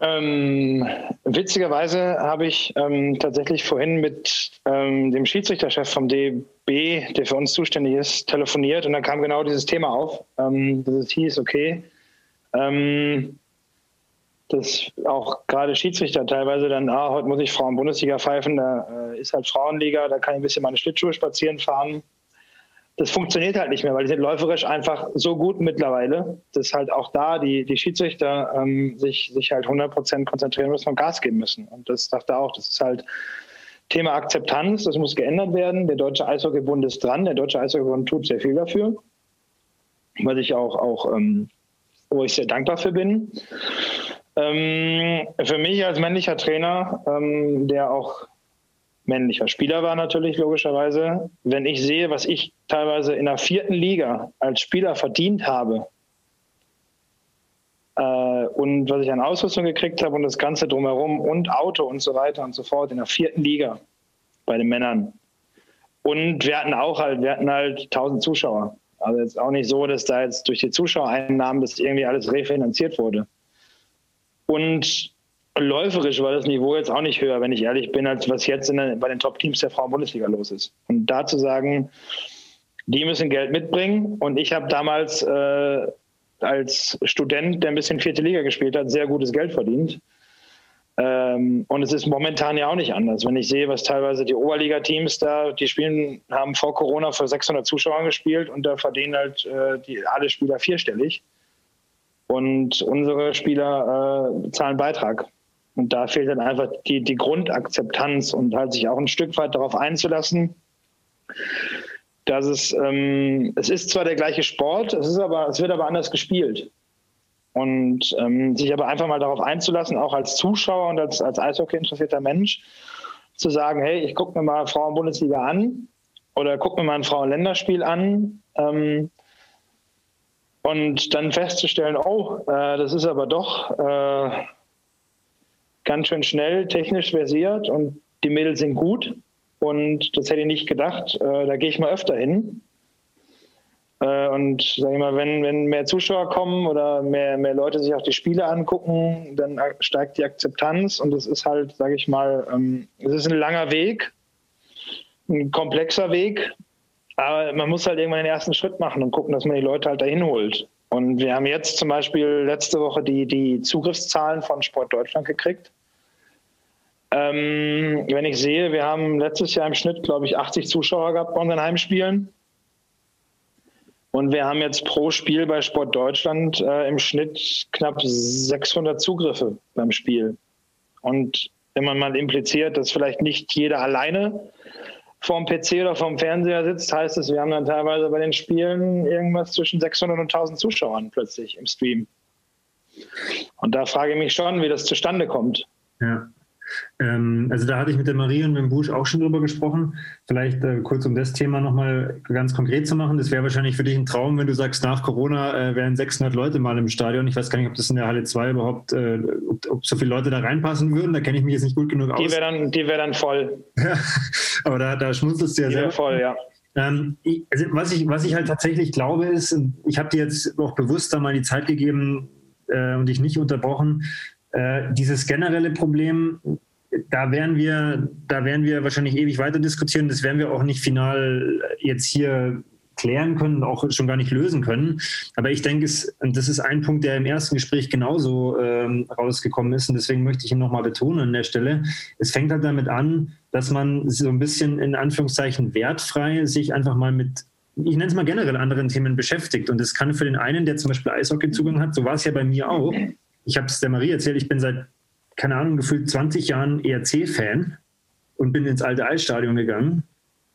[SPEAKER 2] Ähm, witzigerweise habe ich ähm, tatsächlich vorhin mit ähm, dem Schiedsrichterchef vom DB, der für uns zuständig ist, telefoniert und dann kam genau dieses Thema auf, ähm, dass es hieß, okay, ähm, dass auch gerade Schiedsrichter teilweise dann, ah, heute muss ich Frauen-Bundesliga pfeifen, da äh, ist halt Frauenliga, da kann ich ein bisschen meine Schlittschuhe spazieren fahren. Das funktioniert halt nicht mehr, weil die sind läuferisch einfach so gut mittlerweile, dass halt auch da die, die Schiedsrichter ähm, sich, sich halt 100 Prozent konzentrieren müssen und Gas geben müssen. Und das dachte auch, das ist halt Thema Akzeptanz, das muss geändert werden. Der Deutsche Eishockeybund ist dran, der Deutsche Eishockeybund tut sehr viel dafür, was ich auch, auch ähm, wo ich sehr dankbar für bin. Ähm, für mich als männlicher Trainer, ähm, der auch männlicher Spieler war natürlich logischerweise, wenn ich sehe, was ich teilweise in der vierten Liga als Spieler verdient habe äh, und was ich an Ausrüstung gekriegt habe und das Ganze drumherum und Auto und so weiter und so fort in der vierten Liga bei den Männern. Und wir hatten auch halt, wir hatten halt 1000 Zuschauer. Also jetzt auch nicht so, dass da jetzt durch die Zuschauereinnahmen das irgendwie alles refinanziert wurde. Und läuferisch war das Niveau jetzt auch nicht höher, wenn ich ehrlich bin, als was jetzt der, bei den Top-Teams der Frauen-Bundesliga los ist. Und da zu sagen, die müssen Geld mitbringen. Und ich habe damals äh, als Student, der ein bisschen vierte Liga gespielt hat, sehr gutes Geld verdient. Ähm, und es ist momentan ja auch nicht anders. Wenn ich sehe, was teilweise die Oberliga-Teams da, die spielen, haben vor Corona vor 600 Zuschauern gespielt und da verdienen halt äh, die, alle Spieler vierstellig. Und unsere Spieler äh, zahlen Beitrag. Und da fehlt dann einfach die, die Grundakzeptanz und halt sich auch ein Stück weit darauf einzulassen, dass es, ähm, es ist zwar der gleiche Sport, es ist aber, es wird aber anders gespielt. Und ähm, sich aber einfach mal darauf einzulassen, auch als Zuschauer und als, als Eishockey interessierter Mensch, zu sagen, hey, ich gucke mir mal Frauen-Bundesliga an oder gucke mir mal ein Frauen-Länderspiel an ähm, und dann festzustellen, oh, äh, das ist aber doch äh, ganz schön schnell, technisch versiert und die Mädels sind gut. Und das hätte ich nicht gedacht. Äh, da gehe ich mal öfter hin. Äh, und sage ich mal, wenn, wenn mehr Zuschauer kommen oder mehr, mehr Leute sich auch die Spiele angucken, dann steigt die Akzeptanz. Und es ist halt, sage ich mal, ähm, es ist ein langer Weg, ein komplexer Weg, aber man muss halt irgendwann den ersten Schritt machen und gucken, dass man die Leute halt dahin holt. Und wir haben jetzt zum Beispiel letzte Woche die, die Zugriffszahlen von Sport Deutschland gekriegt. Ähm, wenn ich sehe, wir haben letztes Jahr im Schnitt, glaube ich, 80 Zuschauer gehabt bei unseren Heimspielen. Und wir haben jetzt pro Spiel bei Sport Deutschland äh, im Schnitt knapp 600 Zugriffe beim Spiel. Und wenn man mal impliziert, dass vielleicht nicht jeder alleine vorm PC oder vorm Fernseher sitzt, heißt es, wir haben dann teilweise bei den Spielen irgendwas zwischen 600 und 1000 Zuschauern plötzlich im Stream. Und da frage ich mich schon, wie das zustande kommt.
[SPEAKER 1] Ja. Ähm, also da hatte ich mit der Marie und mit dem Busch auch schon drüber gesprochen. Vielleicht äh, kurz um das Thema nochmal ganz konkret zu machen. Das wäre wahrscheinlich für dich ein Traum, wenn du sagst, nach Corona äh, wären 600 Leute mal im Stadion. Ich weiß gar nicht, ob das in der Halle 2 überhaupt, äh, ob, ob, so viele Leute da reinpassen würden. Da kenne ich mich jetzt nicht gut genug aus.
[SPEAKER 2] Die wäre dann, wär dann voll.
[SPEAKER 1] Aber da, da schmunzelst du ja
[SPEAKER 2] sehr. voll, ja.
[SPEAKER 1] Ähm, ich, also was, ich, was ich halt tatsächlich glaube, ist, ich habe dir jetzt auch bewusst da mal die Zeit gegeben äh, und dich nicht unterbrochen, äh, dieses generelle Problem, da werden wir, da werden wir wahrscheinlich ewig weiter diskutieren. Das werden wir auch nicht final jetzt hier klären können, auch schon gar nicht lösen können. Aber ich denke, es, und das ist ein Punkt, der im ersten Gespräch genauso ähm, rausgekommen ist. Und deswegen möchte ich ihn nochmal betonen an der Stelle. Es fängt halt damit an, dass man so ein bisschen in Anführungszeichen wertfrei sich einfach mal mit ich nenne es mal generell anderen Themen beschäftigt. Und das kann für den einen, der zum Beispiel Eishockey-Zugang hat, so war es ja bei mir auch, ich habe es der Marie erzählt, ich bin seit, keine Ahnung, gefühlt 20 Jahren ERC-Fan und bin ins alte Eisstadion gegangen.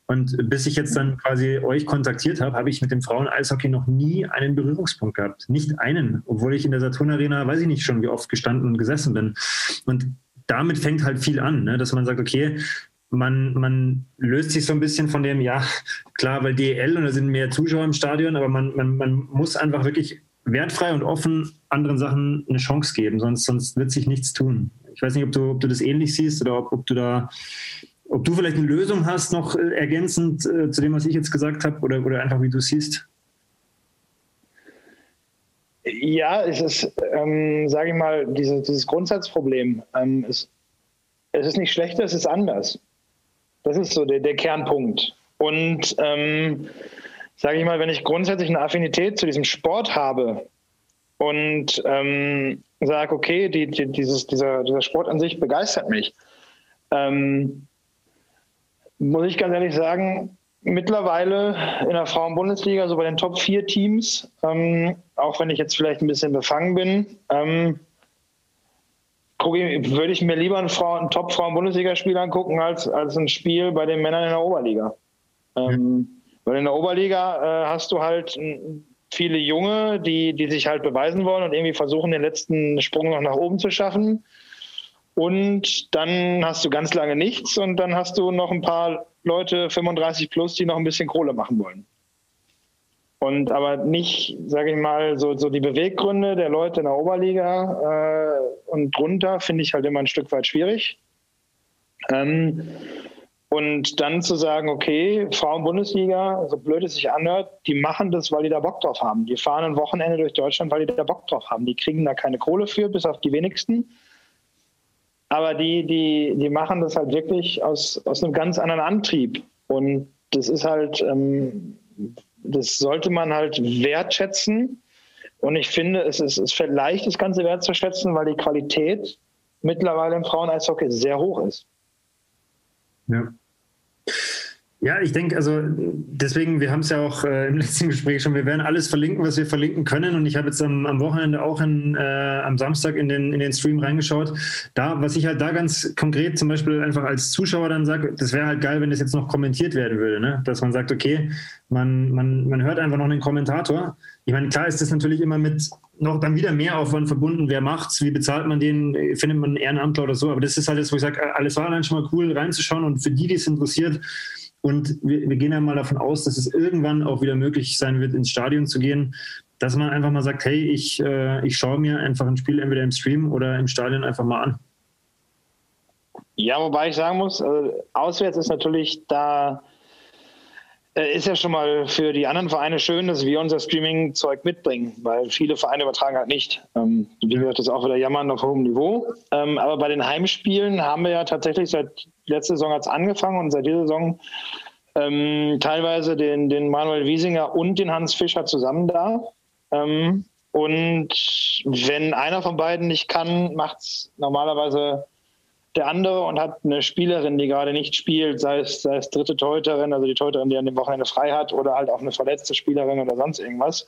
[SPEAKER 1] Und bis ich jetzt dann quasi euch kontaktiert habe, habe ich mit dem Frauen-Eishockey noch nie einen Berührungspunkt gehabt. Nicht einen, obwohl ich in der Saturn-Arena, weiß ich nicht schon, wie oft gestanden und gesessen bin. Und damit fängt halt viel an, ne? dass man sagt, okay, man, man löst sich so ein bisschen von dem, ja, klar, weil DEL und da sind mehr Zuschauer im Stadion, aber man, man, man muss einfach wirklich wertfrei und offen anderen Sachen eine Chance geben, sonst, sonst wird sich nichts tun. Ich weiß nicht, ob du, ob du das ähnlich siehst oder ob, ob du da, ob du vielleicht eine Lösung hast, noch äh, ergänzend äh, zu dem, was ich jetzt gesagt habe, oder, oder einfach wie du siehst.
[SPEAKER 2] Ja, es ist, ähm, sage ich mal, diese, dieses Grundsatzproblem. Ähm, es, es ist nicht schlechter, es ist anders. Das ist so der, der Kernpunkt. Und ähm, sage ich mal, wenn ich grundsätzlich eine Affinität zu diesem Sport habe und ähm, sage, okay, die, die, dieses, dieser, dieser Sport an sich begeistert mich, ähm, muss ich ganz ehrlich sagen, mittlerweile in der Frauen-Bundesliga, so bei den Top 4 Teams, ähm, auch wenn ich jetzt vielleicht ein bisschen befangen bin, ähm, würde ich mir lieber einen, einen Top-Frauen-Bundesligaspiel angucken als, als ein Spiel bei den Männern in der Oberliga. Ähm, weil in der Oberliga äh, hast du halt viele Junge, die, die sich halt beweisen wollen und irgendwie versuchen, den letzten Sprung noch nach oben zu schaffen. Und dann hast du ganz lange nichts und dann hast du noch ein paar Leute 35 plus, die noch ein bisschen Kohle machen wollen. Und aber nicht, sage ich mal, so, so die Beweggründe der Leute in der Oberliga äh, und drunter finde ich halt immer ein Stück weit schwierig. Ähm, und dann zu sagen, okay, Frauen-Bundesliga, so blöd es sich anhört, die machen das, weil die da Bock drauf haben. Die fahren ein Wochenende durch Deutschland, weil die da Bock drauf haben. Die kriegen da keine Kohle für, bis auf die wenigsten. Aber die, die, die machen das halt wirklich aus, aus einem ganz anderen Antrieb. Und das ist halt, ähm, das sollte man halt wertschätzen. Und ich finde, es ist, es fällt leicht, das Ganze wertzuschätzen, weil die Qualität mittlerweile im Frauen-Eishockey sehr hoch ist.
[SPEAKER 1] Ja. Ja, ich denke, also deswegen, wir haben es ja auch äh, im letzten Gespräch schon, wir werden alles verlinken, was wir verlinken können. Und ich habe jetzt am, am, Wochenende auch in, äh, am Samstag in den, in den Stream reingeschaut. Da, was ich halt da ganz konkret zum Beispiel einfach als Zuschauer dann sage, das wäre halt geil, wenn das jetzt noch kommentiert werden würde, ne? dass man sagt, okay, man, man, man hört einfach noch einen Kommentator. Ich meine, klar ist das natürlich immer mit noch dann wieder mehr Aufwand verbunden. Wer macht's? Wie bezahlt man den? Findet man einen Ehrenamtler oder so? Aber das ist halt das, wo ich sage, alles war dann schon mal cool reinzuschauen und für die, die es interessiert, und wir, wir, gehen ja mal davon aus, dass es irgendwann auch wieder möglich sein wird, ins Stadion zu gehen, dass man einfach mal sagt, hey, ich, äh, ich schaue mir einfach ein Spiel entweder im Stream oder im Stadion einfach mal an.
[SPEAKER 2] Ja, wobei ich sagen muss, äh, auswärts ist natürlich da ist ja schon mal für die anderen Vereine schön, dass wir unser Streaming-Zeug mitbringen, weil viele Vereine übertragen halt nicht. Ähm, wie gesagt, das auch wieder jammern auf hohem Niveau. Ähm, aber bei den Heimspielen haben wir ja tatsächlich seit letzter Saison es angefangen und seit dieser Saison ähm, teilweise den, den Manuel Wiesinger und den Hans Fischer zusammen da. Ähm, und wenn einer von beiden nicht kann, macht es normalerweise der andere und hat eine Spielerin, die gerade nicht spielt, sei es, sei es dritte Torhüterin, also die Torhüterin, die an dem Wochenende frei hat, oder halt auch eine verletzte Spielerin oder sonst irgendwas,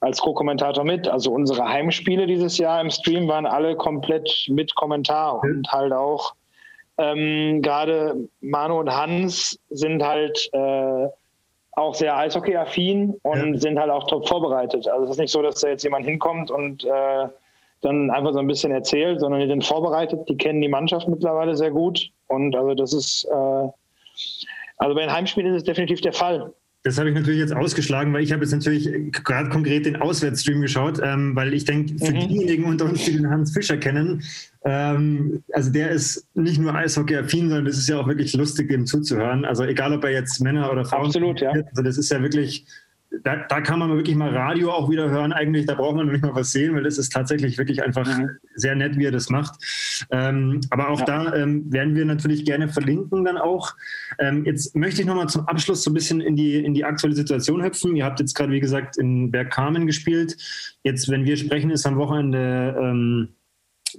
[SPEAKER 2] als Co-Kommentator mit. Also unsere Heimspiele dieses Jahr im Stream waren alle komplett mit Kommentar und halt auch Ähm, Gerade Manu und Hans sind halt äh, auch sehr Eishockey-affin und ja. sind halt auch top vorbereitet. Also es ist nicht so, dass da jetzt jemand hinkommt und äh, dann einfach so ein bisschen erzählt, sondern die sind vorbereitet, die kennen die Mannschaft mittlerweile sehr gut. Und also das ist, äh, also bei den Heimspielen ist es definitiv der Fall.
[SPEAKER 1] Das habe ich natürlich jetzt ausgeschlagen, weil ich habe jetzt natürlich gerade konkret den Auswärtsstream geschaut, ähm, weil ich denke, für mhm. diejenigen unter uns, die den Hans Fischer kennen, ähm, also der ist nicht nur Eishockey-affin, sondern es ist ja auch wirklich lustig, ihm zuzuhören. Also egal, ob er jetzt Männer oder Frauen
[SPEAKER 2] Absolut, ja.
[SPEAKER 1] Also das ist ja wirklich da, da, kann man wirklich mal Radio auch wieder hören. Eigentlich, da braucht man nicht mal was sehen, weil das ist tatsächlich wirklich einfach mhm. sehr nett, wie er das macht. Ähm, aber auch ja. da ähm, werden wir natürlich gerne verlinken dann auch. Ähm, jetzt möchte ich nochmal zum Abschluss so ein bisschen in die, in die aktuelle Situation hüpfen. Ihr habt jetzt gerade, wie gesagt, in Bergkamen gespielt. Jetzt, wenn wir sprechen, ist am Wochenende ähm,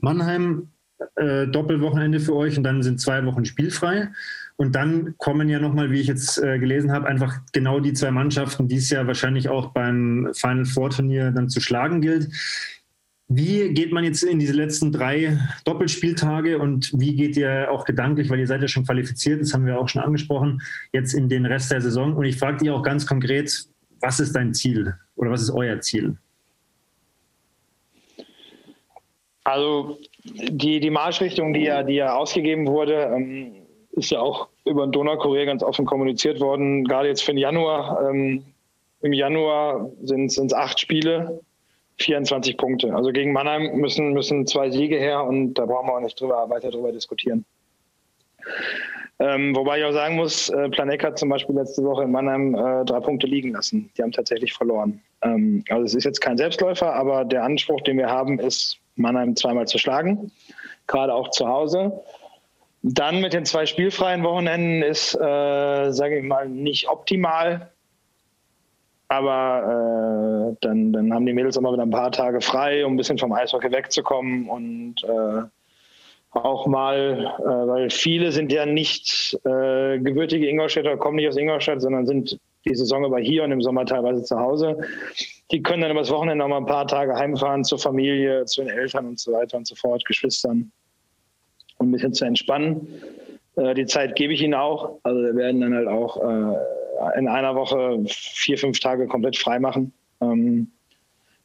[SPEAKER 1] Mannheim äh, Doppelwochenende für euch und dann sind zwei Wochen spielfrei. Und dann kommen ja nochmal, wie ich jetzt äh, gelesen habe, einfach genau die zwei Mannschaften, die es ja wahrscheinlich auch beim Final Four Turnier dann zu schlagen gilt. Wie geht man jetzt in diese letzten drei Doppelspieltage und wie geht ihr auch gedanklich, weil ihr seid ja schon qualifiziert, das haben wir auch schon angesprochen, jetzt in den Rest der Saison? Und ich frage dich auch ganz konkret, was ist dein Ziel oder was ist euer Ziel?
[SPEAKER 2] Also die, die Marschrichtung, die ja, die ja ausgegeben wurde, ähm, ist ja auch über den Donaukurier ganz offen kommuniziert worden, gerade jetzt für den Januar. Ähm, Im Januar sind es acht Spiele, 24 Punkte. Also gegen Mannheim müssen, müssen zwei Siege her und da brauchen wir auch nicht drüber, weiter drüber diskutieren. Ähm, wobei ich auch sagen muss, äh, Planek hat zum Beispiel letzte Woche in Mannheim äh, drei Punkte liegen lassen. Die haben tatsächlich verloren. Ähm, also es ist jetzt kein Selbstläufer, aber der Anspruch, den wir haben, ist, Mannheim zweimal zu schlagen, gerade auch zu Hause. Dann mit den zwei spielfreien Wochenenden ist, äh, sage ich mal, nicht optimal. Aber äh, dann, dann haben die Mädels immer wieder ein paar Tage frei, um ein bisschen vom Eishockey wegzukommen und äh, auch mal, äh, weil viele sind ja nicht äh, gebürtige Ingolstädter, kommen nicht aus Ingolstadt, sondern sind die Saison über hier und im Sommer teilweise zu Hause. Die können dann übers Wochenende noch mal ein paar Tage heimfahren zur Familie, zu den Eltern und so weiter und so fort, Geschwistern ein bisschen zu entspannen. Äh, die Zeit gebe ich ihnen auch. Also wir werden dann halt auch äh, in einer Woche vier, fünf Tage komplett frei machen. Ähm,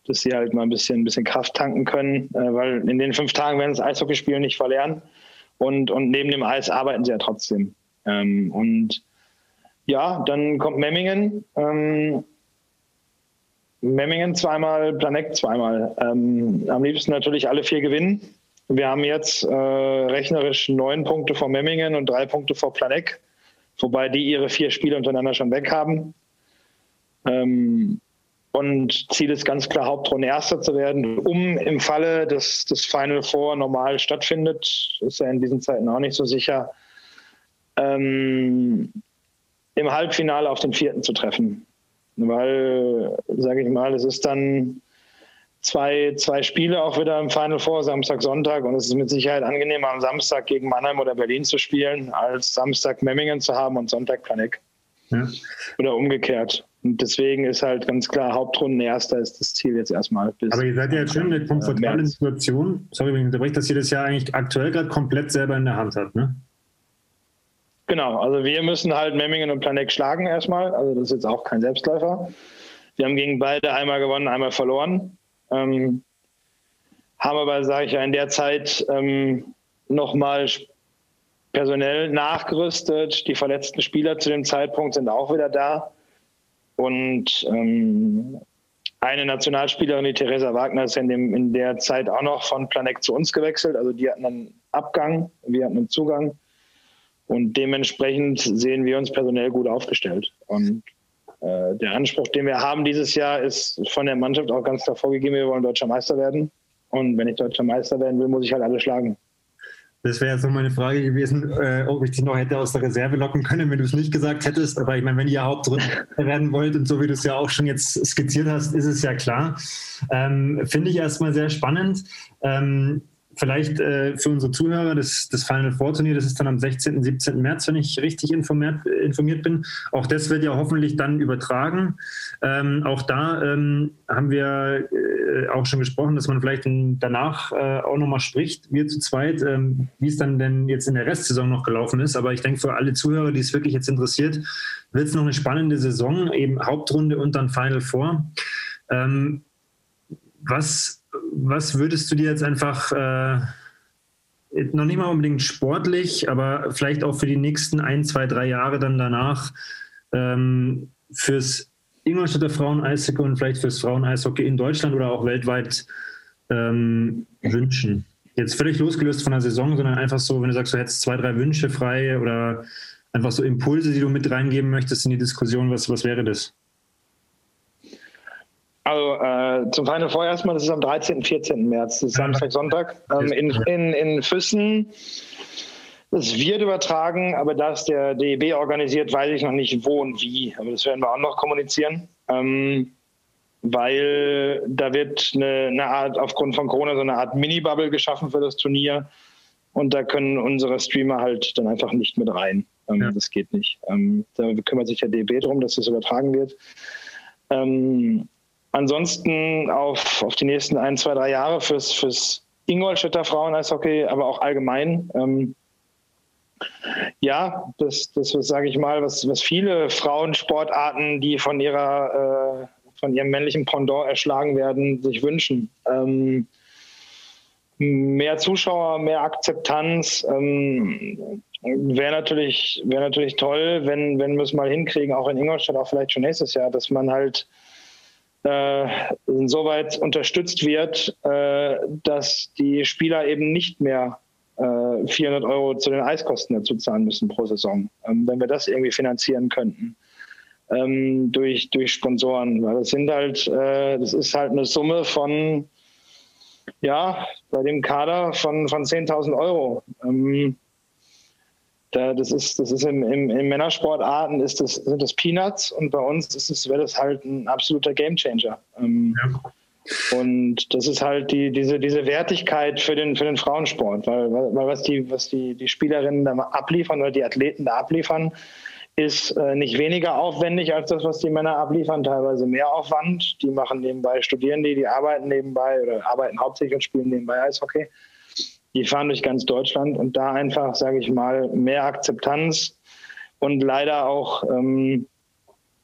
[SPEAKER 2] dass sie halt mal ein bisschen, ein bisschen Kraft tanken können, äh, weil in den fünf Tagen werden das Eishockeyspielen nicht verlernen und, und neben dem Eis arbeiten sie ja trotzdem. Ähm, und ja, dann kommt Memmingen. Ähm, Memmingen zweimal, Planek zweimal. Ähm, am liebsten natürlich alle vier gewinnen. Wir haben jetzt äh, rechnerisch neun Punkte vor Memmingen und drei Punkte vor Planek, wobei die ihre vier Spiele untereinander schon weg haben. Ähm, und Ziel ist ganz klar, Hauptrunde Erster zu werden, um im Falle, dass das Final Four normal stattfindet, ist ja in diesen Zeiten auch nicht so sicher, ähm, im Halbfinale auf den vierten zu treffen. Weil, sage ich mal, es ist dann zwei, zwei Spiele auch wieder im Final Four, Samstag, Sonntag. Und es ist mit Sicherheit angenehmer, am Samstag gegen Mannheim oder Berlin zu spielen, als Samstag Memmingen zu haben und Sonntag Planek. Ja. Oder umgekehrt. Und deswegen ist halt ganz klar, Hauptrunden erster ist das Ziel jetzt erstmal.
[SPEAKER 1] Aber ihr seid ja jetzt schon in der komfortablen Situation, sorry, wenn ich unterbreche, dass ihr das ja eigentlich aktuell gerade komplett selber in der Hand habt, ne?
[SPEAKER 2] Genau, also wir müssen halt Memmingen und Planek schlagen erstmal. Also das ist jetzt auch kein Selbstläufer. Wir haben gegen beide einmal gewonnen, einmal verloren. Ähm, haben aber, sage ich ja, in der Zeit ähm, nochmal personell nachgerüstet. Die verletzten Spieler zu dem Zeitpunkt sind auch wieder da. Und ähm, eine Nationalspielerin, die Theresa Wagner, ist in, dem, in der Zeit auch noch von Planek zu uns gewechselt. Also die hatten einen Abgang, wir hatten einen Zugang. Und dementsprechend sehen wir uns personell gut aufgestellt. Und der Anspruch, den wir haben dieses Jahr, ist von der Mannschaft auch ganz klar vorgegeben, wir wollen deutscher Meister werden. Und wenn ich deutscher Meister werden will, muss ich halt alle schlagen.
[SPEAKER 1] Das wäre jetzt noch meine Frage gewesen, äh, ob ich dich noch hätte aus der Reserve locken können, wenn du es nicht gesagt hättest. Aber ich meine, wenn ihr Hauptrunde werden wollt und so wie du es ja auch schon jetzt skizziert hast, ist es ja klar. Ähm, Finde ich erstmal sehr spannend. Ähm, vielleicht äh, für unsere Zuhörer, das, das Final Four Turnier, das ist dann am 16. 17. März, wenn ich richtig informiert, informiert bin. Auch das wird ja hoffentlich dann übertragen. Ähm, auch da ähm, haben wir äh, auch schon gesprochen, dass man vielleicht danach äh, auch nochmal spricht, wir zu zweit, ähm, wie es dann denn jetzt in der Restsaison noch gelaufen ist. Aber ich denke, für alle Zuhörer, die es wirklich jetzt interessiert, wird es noch eine spannende Saison, eben Hauptrunde und dann Final Four. Ähm, was was würdest du dir jetzt einfach, äh, noch nicht mal unbedingt sportlich, aber vielleicht auch für die nächsten ein, zwei, drei Jahre dann danach ähm, fürs Ingolstädter Frauen-Eishockey und vielleicht fürs Frauen-Eishockey in Deutschland oder auch weltweit ähm, wünschen? Jetzt völlig losgelöst von der Saison, sondern einfach so, wenn du sagst, du hättest zwei, drei Wünsche frei oder einfach so Impulse, die du mit reingeben möchtest in die Diskussion, was, was wäre das?
[SPEAKER 2] Also äh, zum Final Four erstmal, das ist am 13. 14. März, das ist Samstag, Sonntag. Ähm, in, in, in Füssen. Es wird übertragen, aber da es der DEB organisiert, weiß ich noch nicht wo und wie. Aber das werden wir auch noch kommunizieren. Ähm, weil da wird eine, eine, Art, aufgrund von Corona, so eine Art Mini-Bubble geschaffen für das Turnier. Und da können unsere Streamer halt dann einfach nicht mit rein. Ähm, ja. Das geht nicht. Ähm, da kümmert sich der DEB darum, dass das übertragen wird. Ähm, ansonsten auf, auf die nächsten ein, zwei, drei Jahre fürs, fürs Ingolstädter Frauen-Eishockey, aber auch allgemein. Ähm, ja, das, das sage ich mal, was, was viele Frauensportarten, die von ihrer äh, von ihrem männlichen Pendant erschlagen werden, sich wünschen. Ähm, mehr Zuschauer, mehr Akzeptanz ähm, wäre natürlich, wär natürlich toll, wenn, wenn wir es mal hinkriegen, auch in Ingolstadt, auch vielleicht schon nächstes Jahr, dass man halt äh, insoweit unterstützt wird, äh, dass die Spieler eben nicht mehr äh, 400 Euro zu den Eiskosten dazu zahlen müssen pro Saison. Ähm, wenn wir das irgendwie finanzieren könnten ähm, durch, durch Sponsoren, weil das sind halt, äh, das ist halt eine Summe von, ja, bei dem Kader von, von 10.000 Euro. Ähm, da, das ist, das ist im, im, im Männersportarten ist das, sind das Peanuts und bei uns ist es, wäre das halt ein absoluter Gamechanger. Ähm, ja. Und das ist halt die, diese, diese Wertigkeit für den, für den Frauensport, weil, weil was, die, was die, die Spielerinnen da abliefern oder die Athleten da abliefern, ist äh, nicht weniger aufwendig als das, was die Männer abliefern, teilweise mehr Aufwand. Die machen nebenbei, studieren die, die arbeiten nebenbei oder arbeiten hauptsächlich und spielen nebenbei Eishockey die fahren durch ganz Deutschland und da einfach, sage ich mal, mehr Akzeptanz und leider auch, ähm,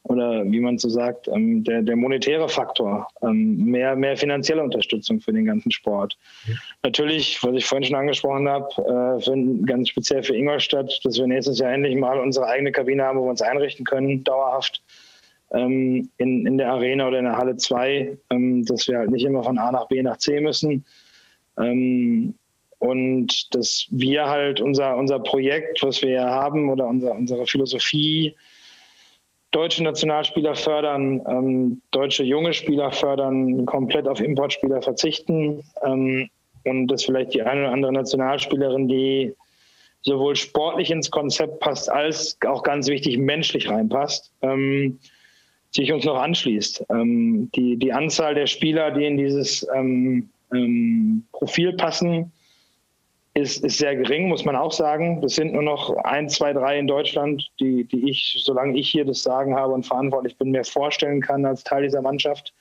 [SPEAKER 2] oder wie man so sagt, ähm, der, der monetäre Faktor, ähm, mehr, mehr finanzielle Unterstützung für den ganzen Sport. Ja. Natürlich, was ich vorhin schon angesprochen habe, äh, ganz speziell für Ingolstadt, dass wir nächstes Jahr endlich mal unsere eigene Kabine haben, wo wir uns einrichten können, dauerhaft ähm, in, in der Arena oder in der Halle 2, ähm, dass wir halt nicht immer von A nach B nach C müssen. Ähm, und dass wir halt unser, unser Projekt, was wir haben oder unser, unsere Philosophie, deutsche Nationalspieler fördern, ähm, deutsche junge Spieler fördern, komplett auf Importspieler verzichten ähm, und dass vielleicht die eine oder andere Nationalspielerin, die sowohl sportlich ins Konzept passt, als auch ganz wichtig menschlich reinpasst, ähm, sich uns noch anschließt. Ähm, die, die Anzahl der Spieler, die in dieses ähm, ähm, Profil passen, ist, ist sehr gering, muss man auch sagen. Das sind nur noch ein, zwei, drei in Deutschland, die, die ich, solange ich hier das Sagen habe und verantwortlich bin, mir vorstellen kann als Teil dieser Mannschaft,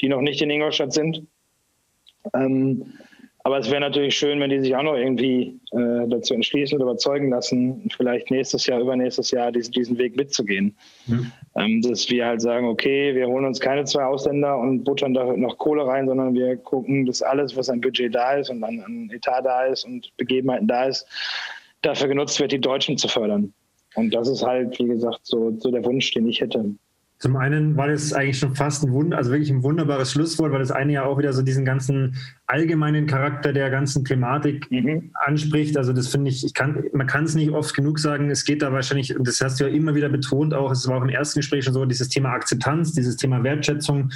[SPEAKER 2] die noch nicht in Ingolstadt sind. Ähm, aber es wäre natürlich schön, wenn die sich auch noch irgendwie äh, dazu entschließen oder überzeugen lassen, vielleicht nächstes Jahr, übernächstes Jahr diesen, diesen Weg mitzugehen. Mhm. Ähm, dass wir halt sagen, okay, wir holen uns keine zwei Ausländer und buttern da noch Kohle rein, sondern wir gucken, dass alles, was an Budget da ist und an, an Etat da ist und Begebenheiten da ist, dafür genutzt wird, die Deutschen zu fördern. Und das ist halt, wie gesagt, so, so der Wunsch, den ich hätte.
[SPEAKER 1] Zum einen war das eigentlich schon fast ein Wunder, also wirklich ein wunderbares Schlusswort, weil das eine ja auch wieder so diesen ganzen allgemeinen Charakter der ganzen Thematik mhm. anspricht. Also das finde ich, ich kann, man kann es nicht oft genug sagen. Es geht da wahrscheinlich, und das hast du ja immer wieder betont, auch es war auch im ersten Gespräch schon so, dieses Thema Akzeptanz, dieses Thema Wertschätzung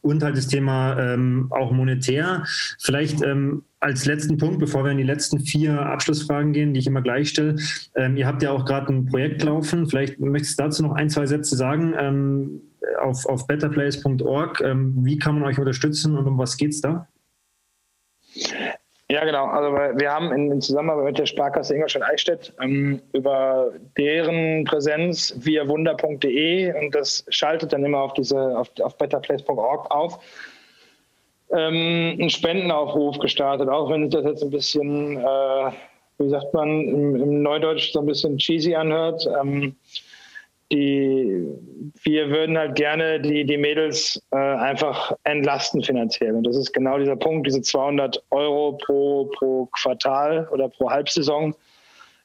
[SPEAKER 1] und halt das Thema ähm, auch monetär. Vielleicht ähm, als letzten Punkt, bevor wir in die letzten vier Abschlussfragen gehen, die ich immer gleich stelle. Ähm, ihr habt ja auch gerade ein Projekt laufen. Vielleicht möchtest du dazu noch ein, zwei Sätze sagen ähm, auf, auf betterplace.org. Ähm, wie kann man euch unterstützen und um was geht es da?
[SPEAKER 2] Ja, genau. Also wir haben in, in Zusammenarbeit mit der Sparkasse Ingolstadt-Eichstätt ähm, über deren Präsenz via wunder.de und das schaltet dann immer auf diese auf, auf betterplace.org auf. Ähm, einen Spendenaufruf gestartet, auch wenn sich das jetzt ein bisschen, äh, wie sagt man, im, im, Neudeutsch so ein bisschen cheesy anhört. Ähm, die, wir würden halt gerne die, die Mädels äh, einfach entlasten finanziell. Und das ist genau dieser Punkt, diese 200 Euro pro, pro Quartal oder pro Halbsaison.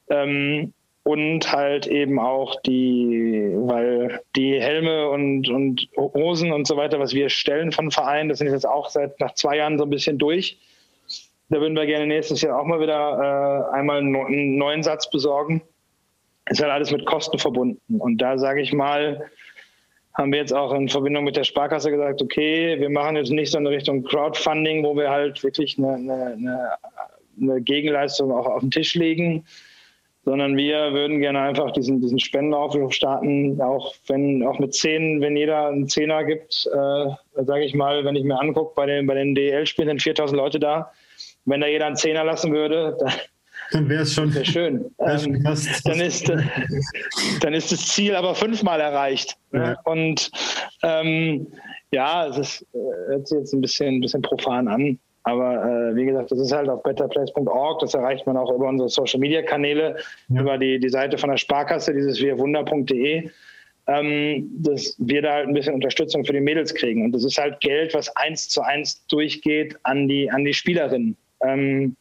[SPEAKER 2] Ähm, und halt eben auch die, weil die Helme und, und Hosen und so weiter, was wir stellen von Vereinen, das sind jetzt auch seit nach zwei Jahren so ein bisschen durch. Da würden wir gerne nächstes Jahr auch mal wieder äh, einmal einen neuen Satz besorgen ist halt alles mit Kosten verbunden. Und da sage ich mal, haben wir jetzt auch in Verbindung mit der Sparkasse gesagt, okay, wir machen jetzt nicht so eine Richtung Crowdfunding, wo wir halt wirklich eine, eine, eine Gegenleistung auch auf den Tisch legen, sondern wir würden gerne einfach diesen, diesen Spendenaufruf starten, auch wenn auch mit zehn, wenn jeder einen Zehner gibt, äh, sage ich mal, wenn ich mir angucke, bei den, bei den DL-Spielen sind 4000 Leute da, wenn da jeder einen Zehner lassen würde, dann,
[SPEAKER 1] dann wäre es schon
[SPEAKER 2] sehr schön. Ähm, dann, ist, dann ist das Ziel aber fünfmal erreicht. Ne? Ja. Und ähm, ja, es ist, äh, hört sich jetzt ein bisschen, ein bisschen profan an. Aber äh, wie gesagt, das ist halt auf betterplace.org, das erreicht man auch über unsere Social Media Kanäle, ja. über die, die Seite von der Sparkasse, dieses wirwunder.de, ähm, dass wir da halt ein bisschen Unterstützung für die Mädels kriegen. Und das ist halt Geld, was eins zu eins durchgeht an die, an die Spielerinnen. Ähm,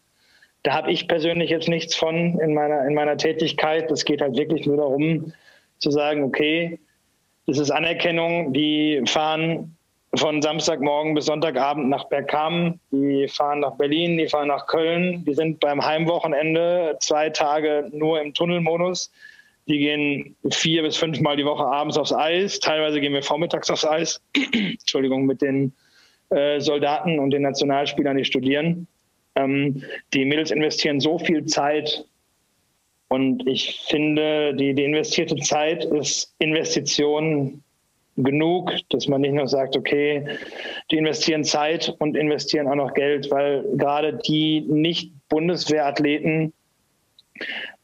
[SPEAKER 2] da habe ich persönlich jetzt nichts von in meiner, in meiner Tätigkeit. Es geht halt wirklich nur darum, zu sagen, okay, das ist Anerkennung, die fahren von Samstagmorgen bis Sonntagabend nach Bergkamen, die fahren nach Berlin, die fahren nach Köln, die sind beim Heimwochenende zwei Tage nur im Tunnelmodus. Die gehen vier bis fünfmal die Woche abends aufs Eis. Teilweise gehen wir vormittags aufs Eis. Entschuldigung, mit den äh, Soldaten und den Nationalspielern, die studieren. Ähm, die Mädels investieren so viel Zeit und ich finde, die, die investierte Zeit ist Investition genug, dass man nicht nur sagt, okay, die investieren Zeit und investieren auch noch Geld, weil gerade die Nicht-Bundeswehrathleten,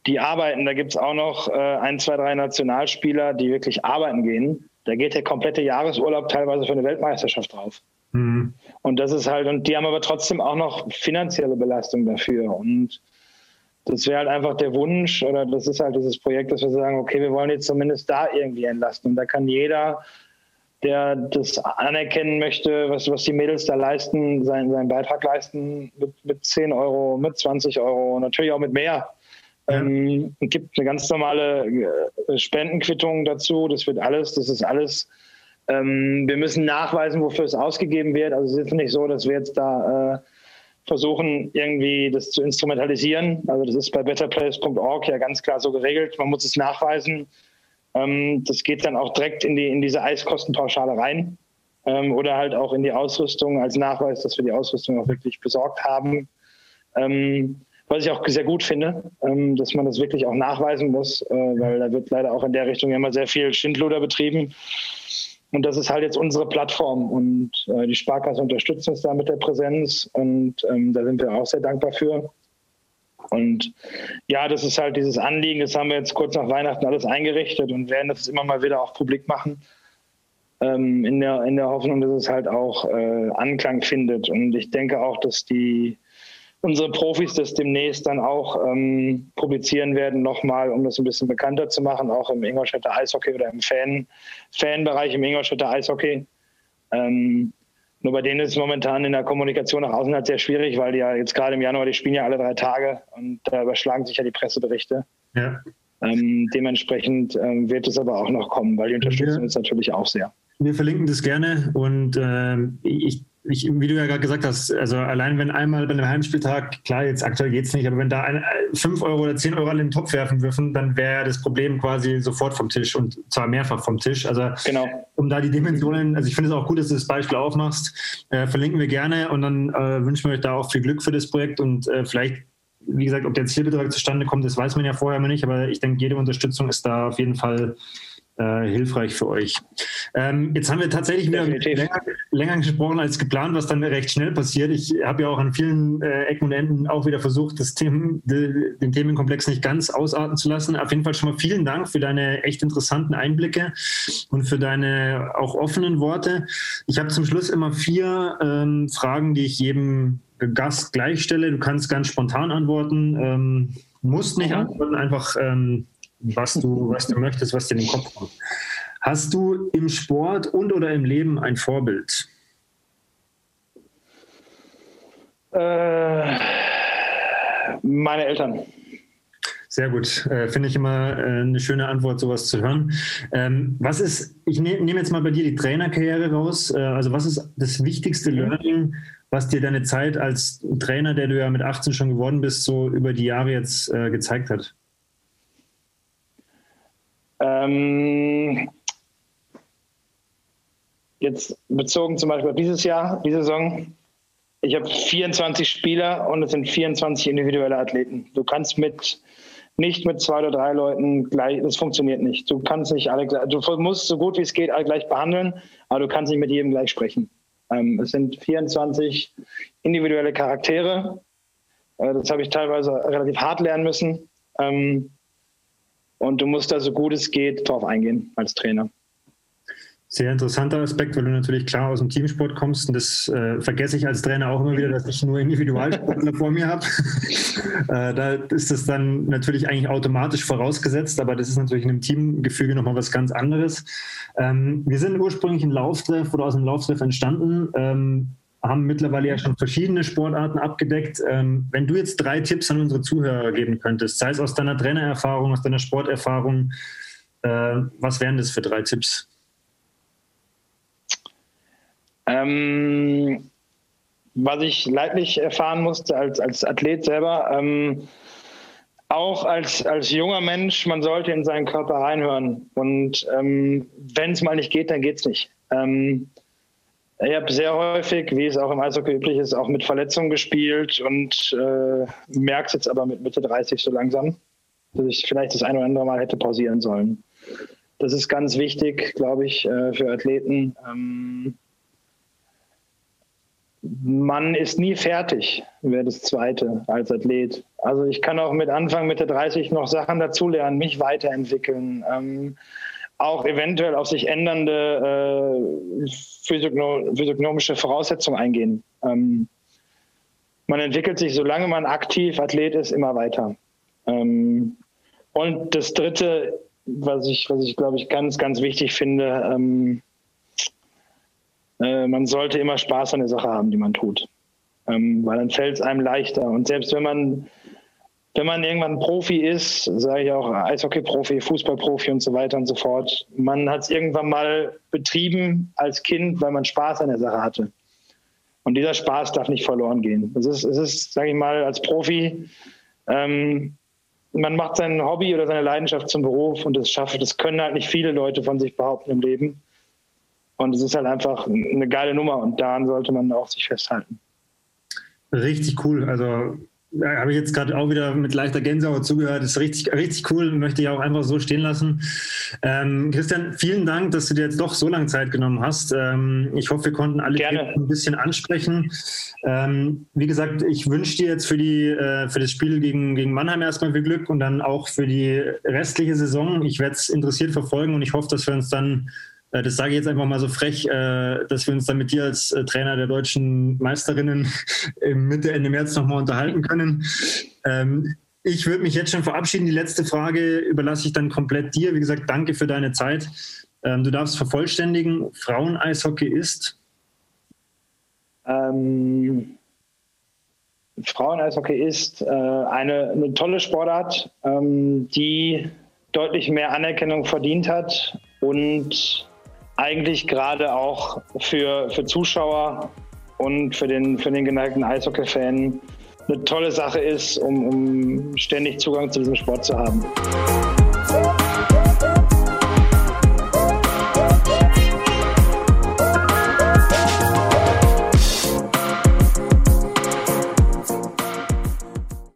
[SPEAKER 2] die arbeiten, da gibt es auch noch äh, ein, zwei, drei Nationalspieler, die wirklich arbeiten gehen. Da geht der komplette Jahresurlaub teilweise für eine Weltmeisterschaft drauf. Mhm. Und das ist halt, und die haben aber trotzdem auch noch finanzielle Belastung dafür. Und das wäre halt einfach der Wunsch, oder das ist halt dieses Projekt, dass wir sagen, okay, wir wollen jetzt zumindest da irgendwie entlasten. Und da kann jeder, der das anerkennen möchte, was, was die Mädels da leisten, seinen, seinen Beitrag leisten mit, mit 10 Euro, mit 20 Euro, natürlich auch mit mehr. Ja. Ähm, gibt eine ganz normale äh, Spendenquittung dazu. Das wird alles, das ist alles ähm, wir müssen nachweisen, wofür es ausgegeben wird. Also es ist nicht so, dass wir jetzt da äh, versuchen, irgendwie das zu instrumentalisieren. Also das ist bei betterplace.org ja ganz klar so geregelt. Man muss es nachweisen. Ähm, das geht dann auch direkt in, die, in diese Eiskostenpauschale rein. Ähm, oder halt auch in die Ausrüstung als Nachweis, dass wir die Ausrüstung auch wirklich besorgt haben. Ähm, was ich auch sehr gut finde, ähm, dass man das wirklich auch nachweisen muss, äh, weil da wird leider auch in der Richtung immer sehr viel Schindluder betrieben. Und das ist halt jetzt unsere Plattform und äh, die Sparkasse unterstützt uns da mit der Präsenz und ähm, da sind wir auch sehr dankbar für. Und ja, das ist halt dieses Anliegen, das haben wir jetzt kurz nach Weihnachten alles eingerichtet und werden das immer mal wieder auch publik machen. Ähm, in, der, in der Hoffnung, dass es halt auch äh, Anklang findet. Und ich denke auch, dass die unsere Profis das demnächst dann auch ähm, publizieren werden, nochmal, um das ein bisschen bekannter zu machen, auch im Ingolstädter Eishockey oder im Fan, Fanbereich im Ingolstädter Eishockey. Ähm, nur bei denen ist es momentan in der Kommunikation nach außen halt sehr schwierig, weil die ja jetzt gerade im Januar, die spielen ja alle drei Tage und da überschlagen sich ja die Presseberichte. Ja. Ähm, dementsprechend ähm, wird es aber auch noch kommen, weil die Unterstützung ja. ist natürlich auch sehr.
[SPEAKER 1] Wir verlinken das gerne und äh, ich ich, wie du ja gerade gesagt hast, also allein wenn einmal bei einem Heimspieltag, klar, jetzt aktuell geht es nicht, aber wenn da eine, 5 Euro oder 10 Euro alle in den Topf werfen dürfen, dann wäre das Problem quasi sofort vom Tisch und zwar mehrfach vom Tisch. Also genau. um da die Dimensionen, also ich finde es auch gut, dass du das Beispiel aufmachst, äh, verlinken wir gerne und dann äh, wünschen wir euch da auch viel Glück für das Projekt und äh, vielleicht wie gesagt, ob der Zielbetrag zustande kommt, das weiß man ja vorher immer nicht, aber ich denke, jede Unterstützung ist da auf jeden Fall äh, hilfreich für euch. Ähm, jetzt haben wir tatsächlich wieder länger, länger, gesprochen als geplant, was dann recht schnell passiert. Ich habe ja auch an vielen äh, Ecken und Enden auch wieder versucht, das Themen, de, den Themenkomplex nicht ganz ausarten zu lassen. Auf jeden Fall schon mal vielen Dank für deine echt interessanten Einblicke und für deine auch offenen Worte. Ich habe zum Schluss immer vier ähm, Fragen, die ich jedem Gast gleich stelle. Du kannst ganz spontan antworten, ähm, musst nicht antworten, einfach ähm, was du, was du möchtest, was dir in den Kopf kommt. Hast du im Sport und oder im Leben ein Vorbild?
[SPEAKER 2] Äh, meine Eltern.
[SPEAKER 1] Sehr gut. Äh, Finde ich immer äh, eine schöne Antwort, sowas zu hören. Ähm, was ist, ich ne, nehme jetzt mal bei dir die Trainerkarriere raus. Äh, also, was ist das wichtigste Learning, was dir deine Zeit als Trainer, der du ja mit 18 schon geworden bist, so über die Jahre jetzt äh, gezeigt hat?
[SPEAKER 2] Ähm, jetzt bezogen zum Beispiel auf dieses Jahr, die Saison. Ich habe 24 Spieler und es sind 24 individuelle Athleten. Du kannst mit nicht mit zwei oder drei Leuten gleich, das funktioniert nicht. Du kannst nicht alle, du musst so gut wie es geht alle gleich behandeln, aber du kannst nicht mit jedem gleich sprechen. Ähm, es sind 24 individuelle Charaktere. Äh, das habe ich teilweise relativ hart lernen müssen. Ähm, und du musst da so gut es geht drauf eingehen als Trainer.
[SPEAKER 1] Sehr interessanter Aspekt, weil du natürlich klar aus dem Teamsport kommst. Und das äh, vergesse ich als Trainer auch immer wieder, dass ich nur Individualsportler vor mir habe. äh, da ist das dann natürlich eigentlich automatisch vorausgesetzt, aber das ist natürlich in einem Teamgefüge nochmal was ganz anderes. Ähm, wir sind ursprünglich ein Lauftreff oder aus einem Lauftreff entstanden. Ähm, haben mittlerweile ja schon verschiedene Sportarten abgedeckt. Ähm, wenn du jetzt drei Tipps an unsere Zuhörer geben könntest, sei es aus deiner Trainererfahrung, aus deiner Sporterfahrung, äh, was wären das für drei Tipps?
[SPEAKER 2] Ähm, was ich leidlich erfahren musste als, als Athlet selber, ähm, auch als, als junger Mensch, man sollte in seinen Körper reinhören. Und ähm, wenn es mal nicht geht, dann geht es nicht. Ähm, ich habe sehr häufig, wie es auch im Eishockey üblich ist, auch mit Verletzungen gespielt und äh, merke es jetzt aber mit Mitte 30 so langsam, dass ich vielleicht das ein oder andere Mal hätte pausieren sollen. Das ist ganz wichtig, glaube ich, äh, für Athleten. Ähm, man ist nie fertig, wäre das Zweite als Athlet. Also ich kann auch mit Anfang, Mitte 30 noch Sachen dazulernen, mich weiterentwickeln. Ähm, auch eventuell auf sich ändernde äh, physiognomische Voraussetzungen eingehen. Ähm, man entwickelt sich, solange man aktiv Athlet ist, immer weiter. Ähm, und das Dritte, was ich, was ich glaube ich ganz, ganz wichtig finde, ähm, äh, man sollte immer Spaß an der Sache haben, die man tut. Ähm, weil dann fällt es einem leichter. Und selbst wenn man wenn man irgendwann Profi ist, sage ich auch Eishockey-Profi, Fußball-Profi und so weiter und so fort, man hat es irgendwann mal betrieben als Kind, weil man Spaß an der Sache hatte. Und dieser Spaß darf nicht verloren gehen. Es ist, es ist sage ich mal, als Profi, ähm, man macht sein Hobby oder seine Leidenschaft zum Beruf und das schafft, das können halt nicht viele Leute von sich behaupten im Leben. Und es ist halt einfach eine geile Nummer und daran sollte man auch sich festhalten.
[SPEAKER 1] Richtig cool. Also ja, habe ich jetzt gerade auch wieder mit leichter Gänsehaut zugehört. Das ist richtig, richtig cool. Möchte ich auch einfach so stehen lassen. Ähm, Christian, vielen Dank, dass du dir jetzt doch so lange Zeit genommen hast. Ähm, ich hoffe, wir konnten alle ein bisschen ansprechen. Ähm, wie gesagt, ich wünsche dir jetzt für, die, äh, für das Spiel gegen, gegen Mannheim erstmal viel Glück und dann auch für die restliche Saison. Ich werde es interessiert verfolgen und ich hoffe, dass wir uns dann das sage ich jetzt einfach mal so frech, äh, dass wir uns dann mit dir als äh, Trainer der deutschen Meisterinnen Mitte, Ende März nochmal unterhalten können. Ähm, ich würde mich jetzt schon verabschieden. Die letzte Frage überlasse ich dann komplett dir. Wie gesagt, danke für deine Zeit. Ähm, du darfst vervollständigen. Frauen-Eishockey ist?
[SPEAKER 2] Ähm, Frauen-Eishockey ist äh, eine, eine, tolle Sportart, ähm, die deutlich mehr Anerkennung verdient hat und eigentlich gerade auch für, für Zuschauer und für den, für den geneigten Eishockey-Fan eine tolle Sache ist, um, um ständig Zugang zu diesem Sport zu haben.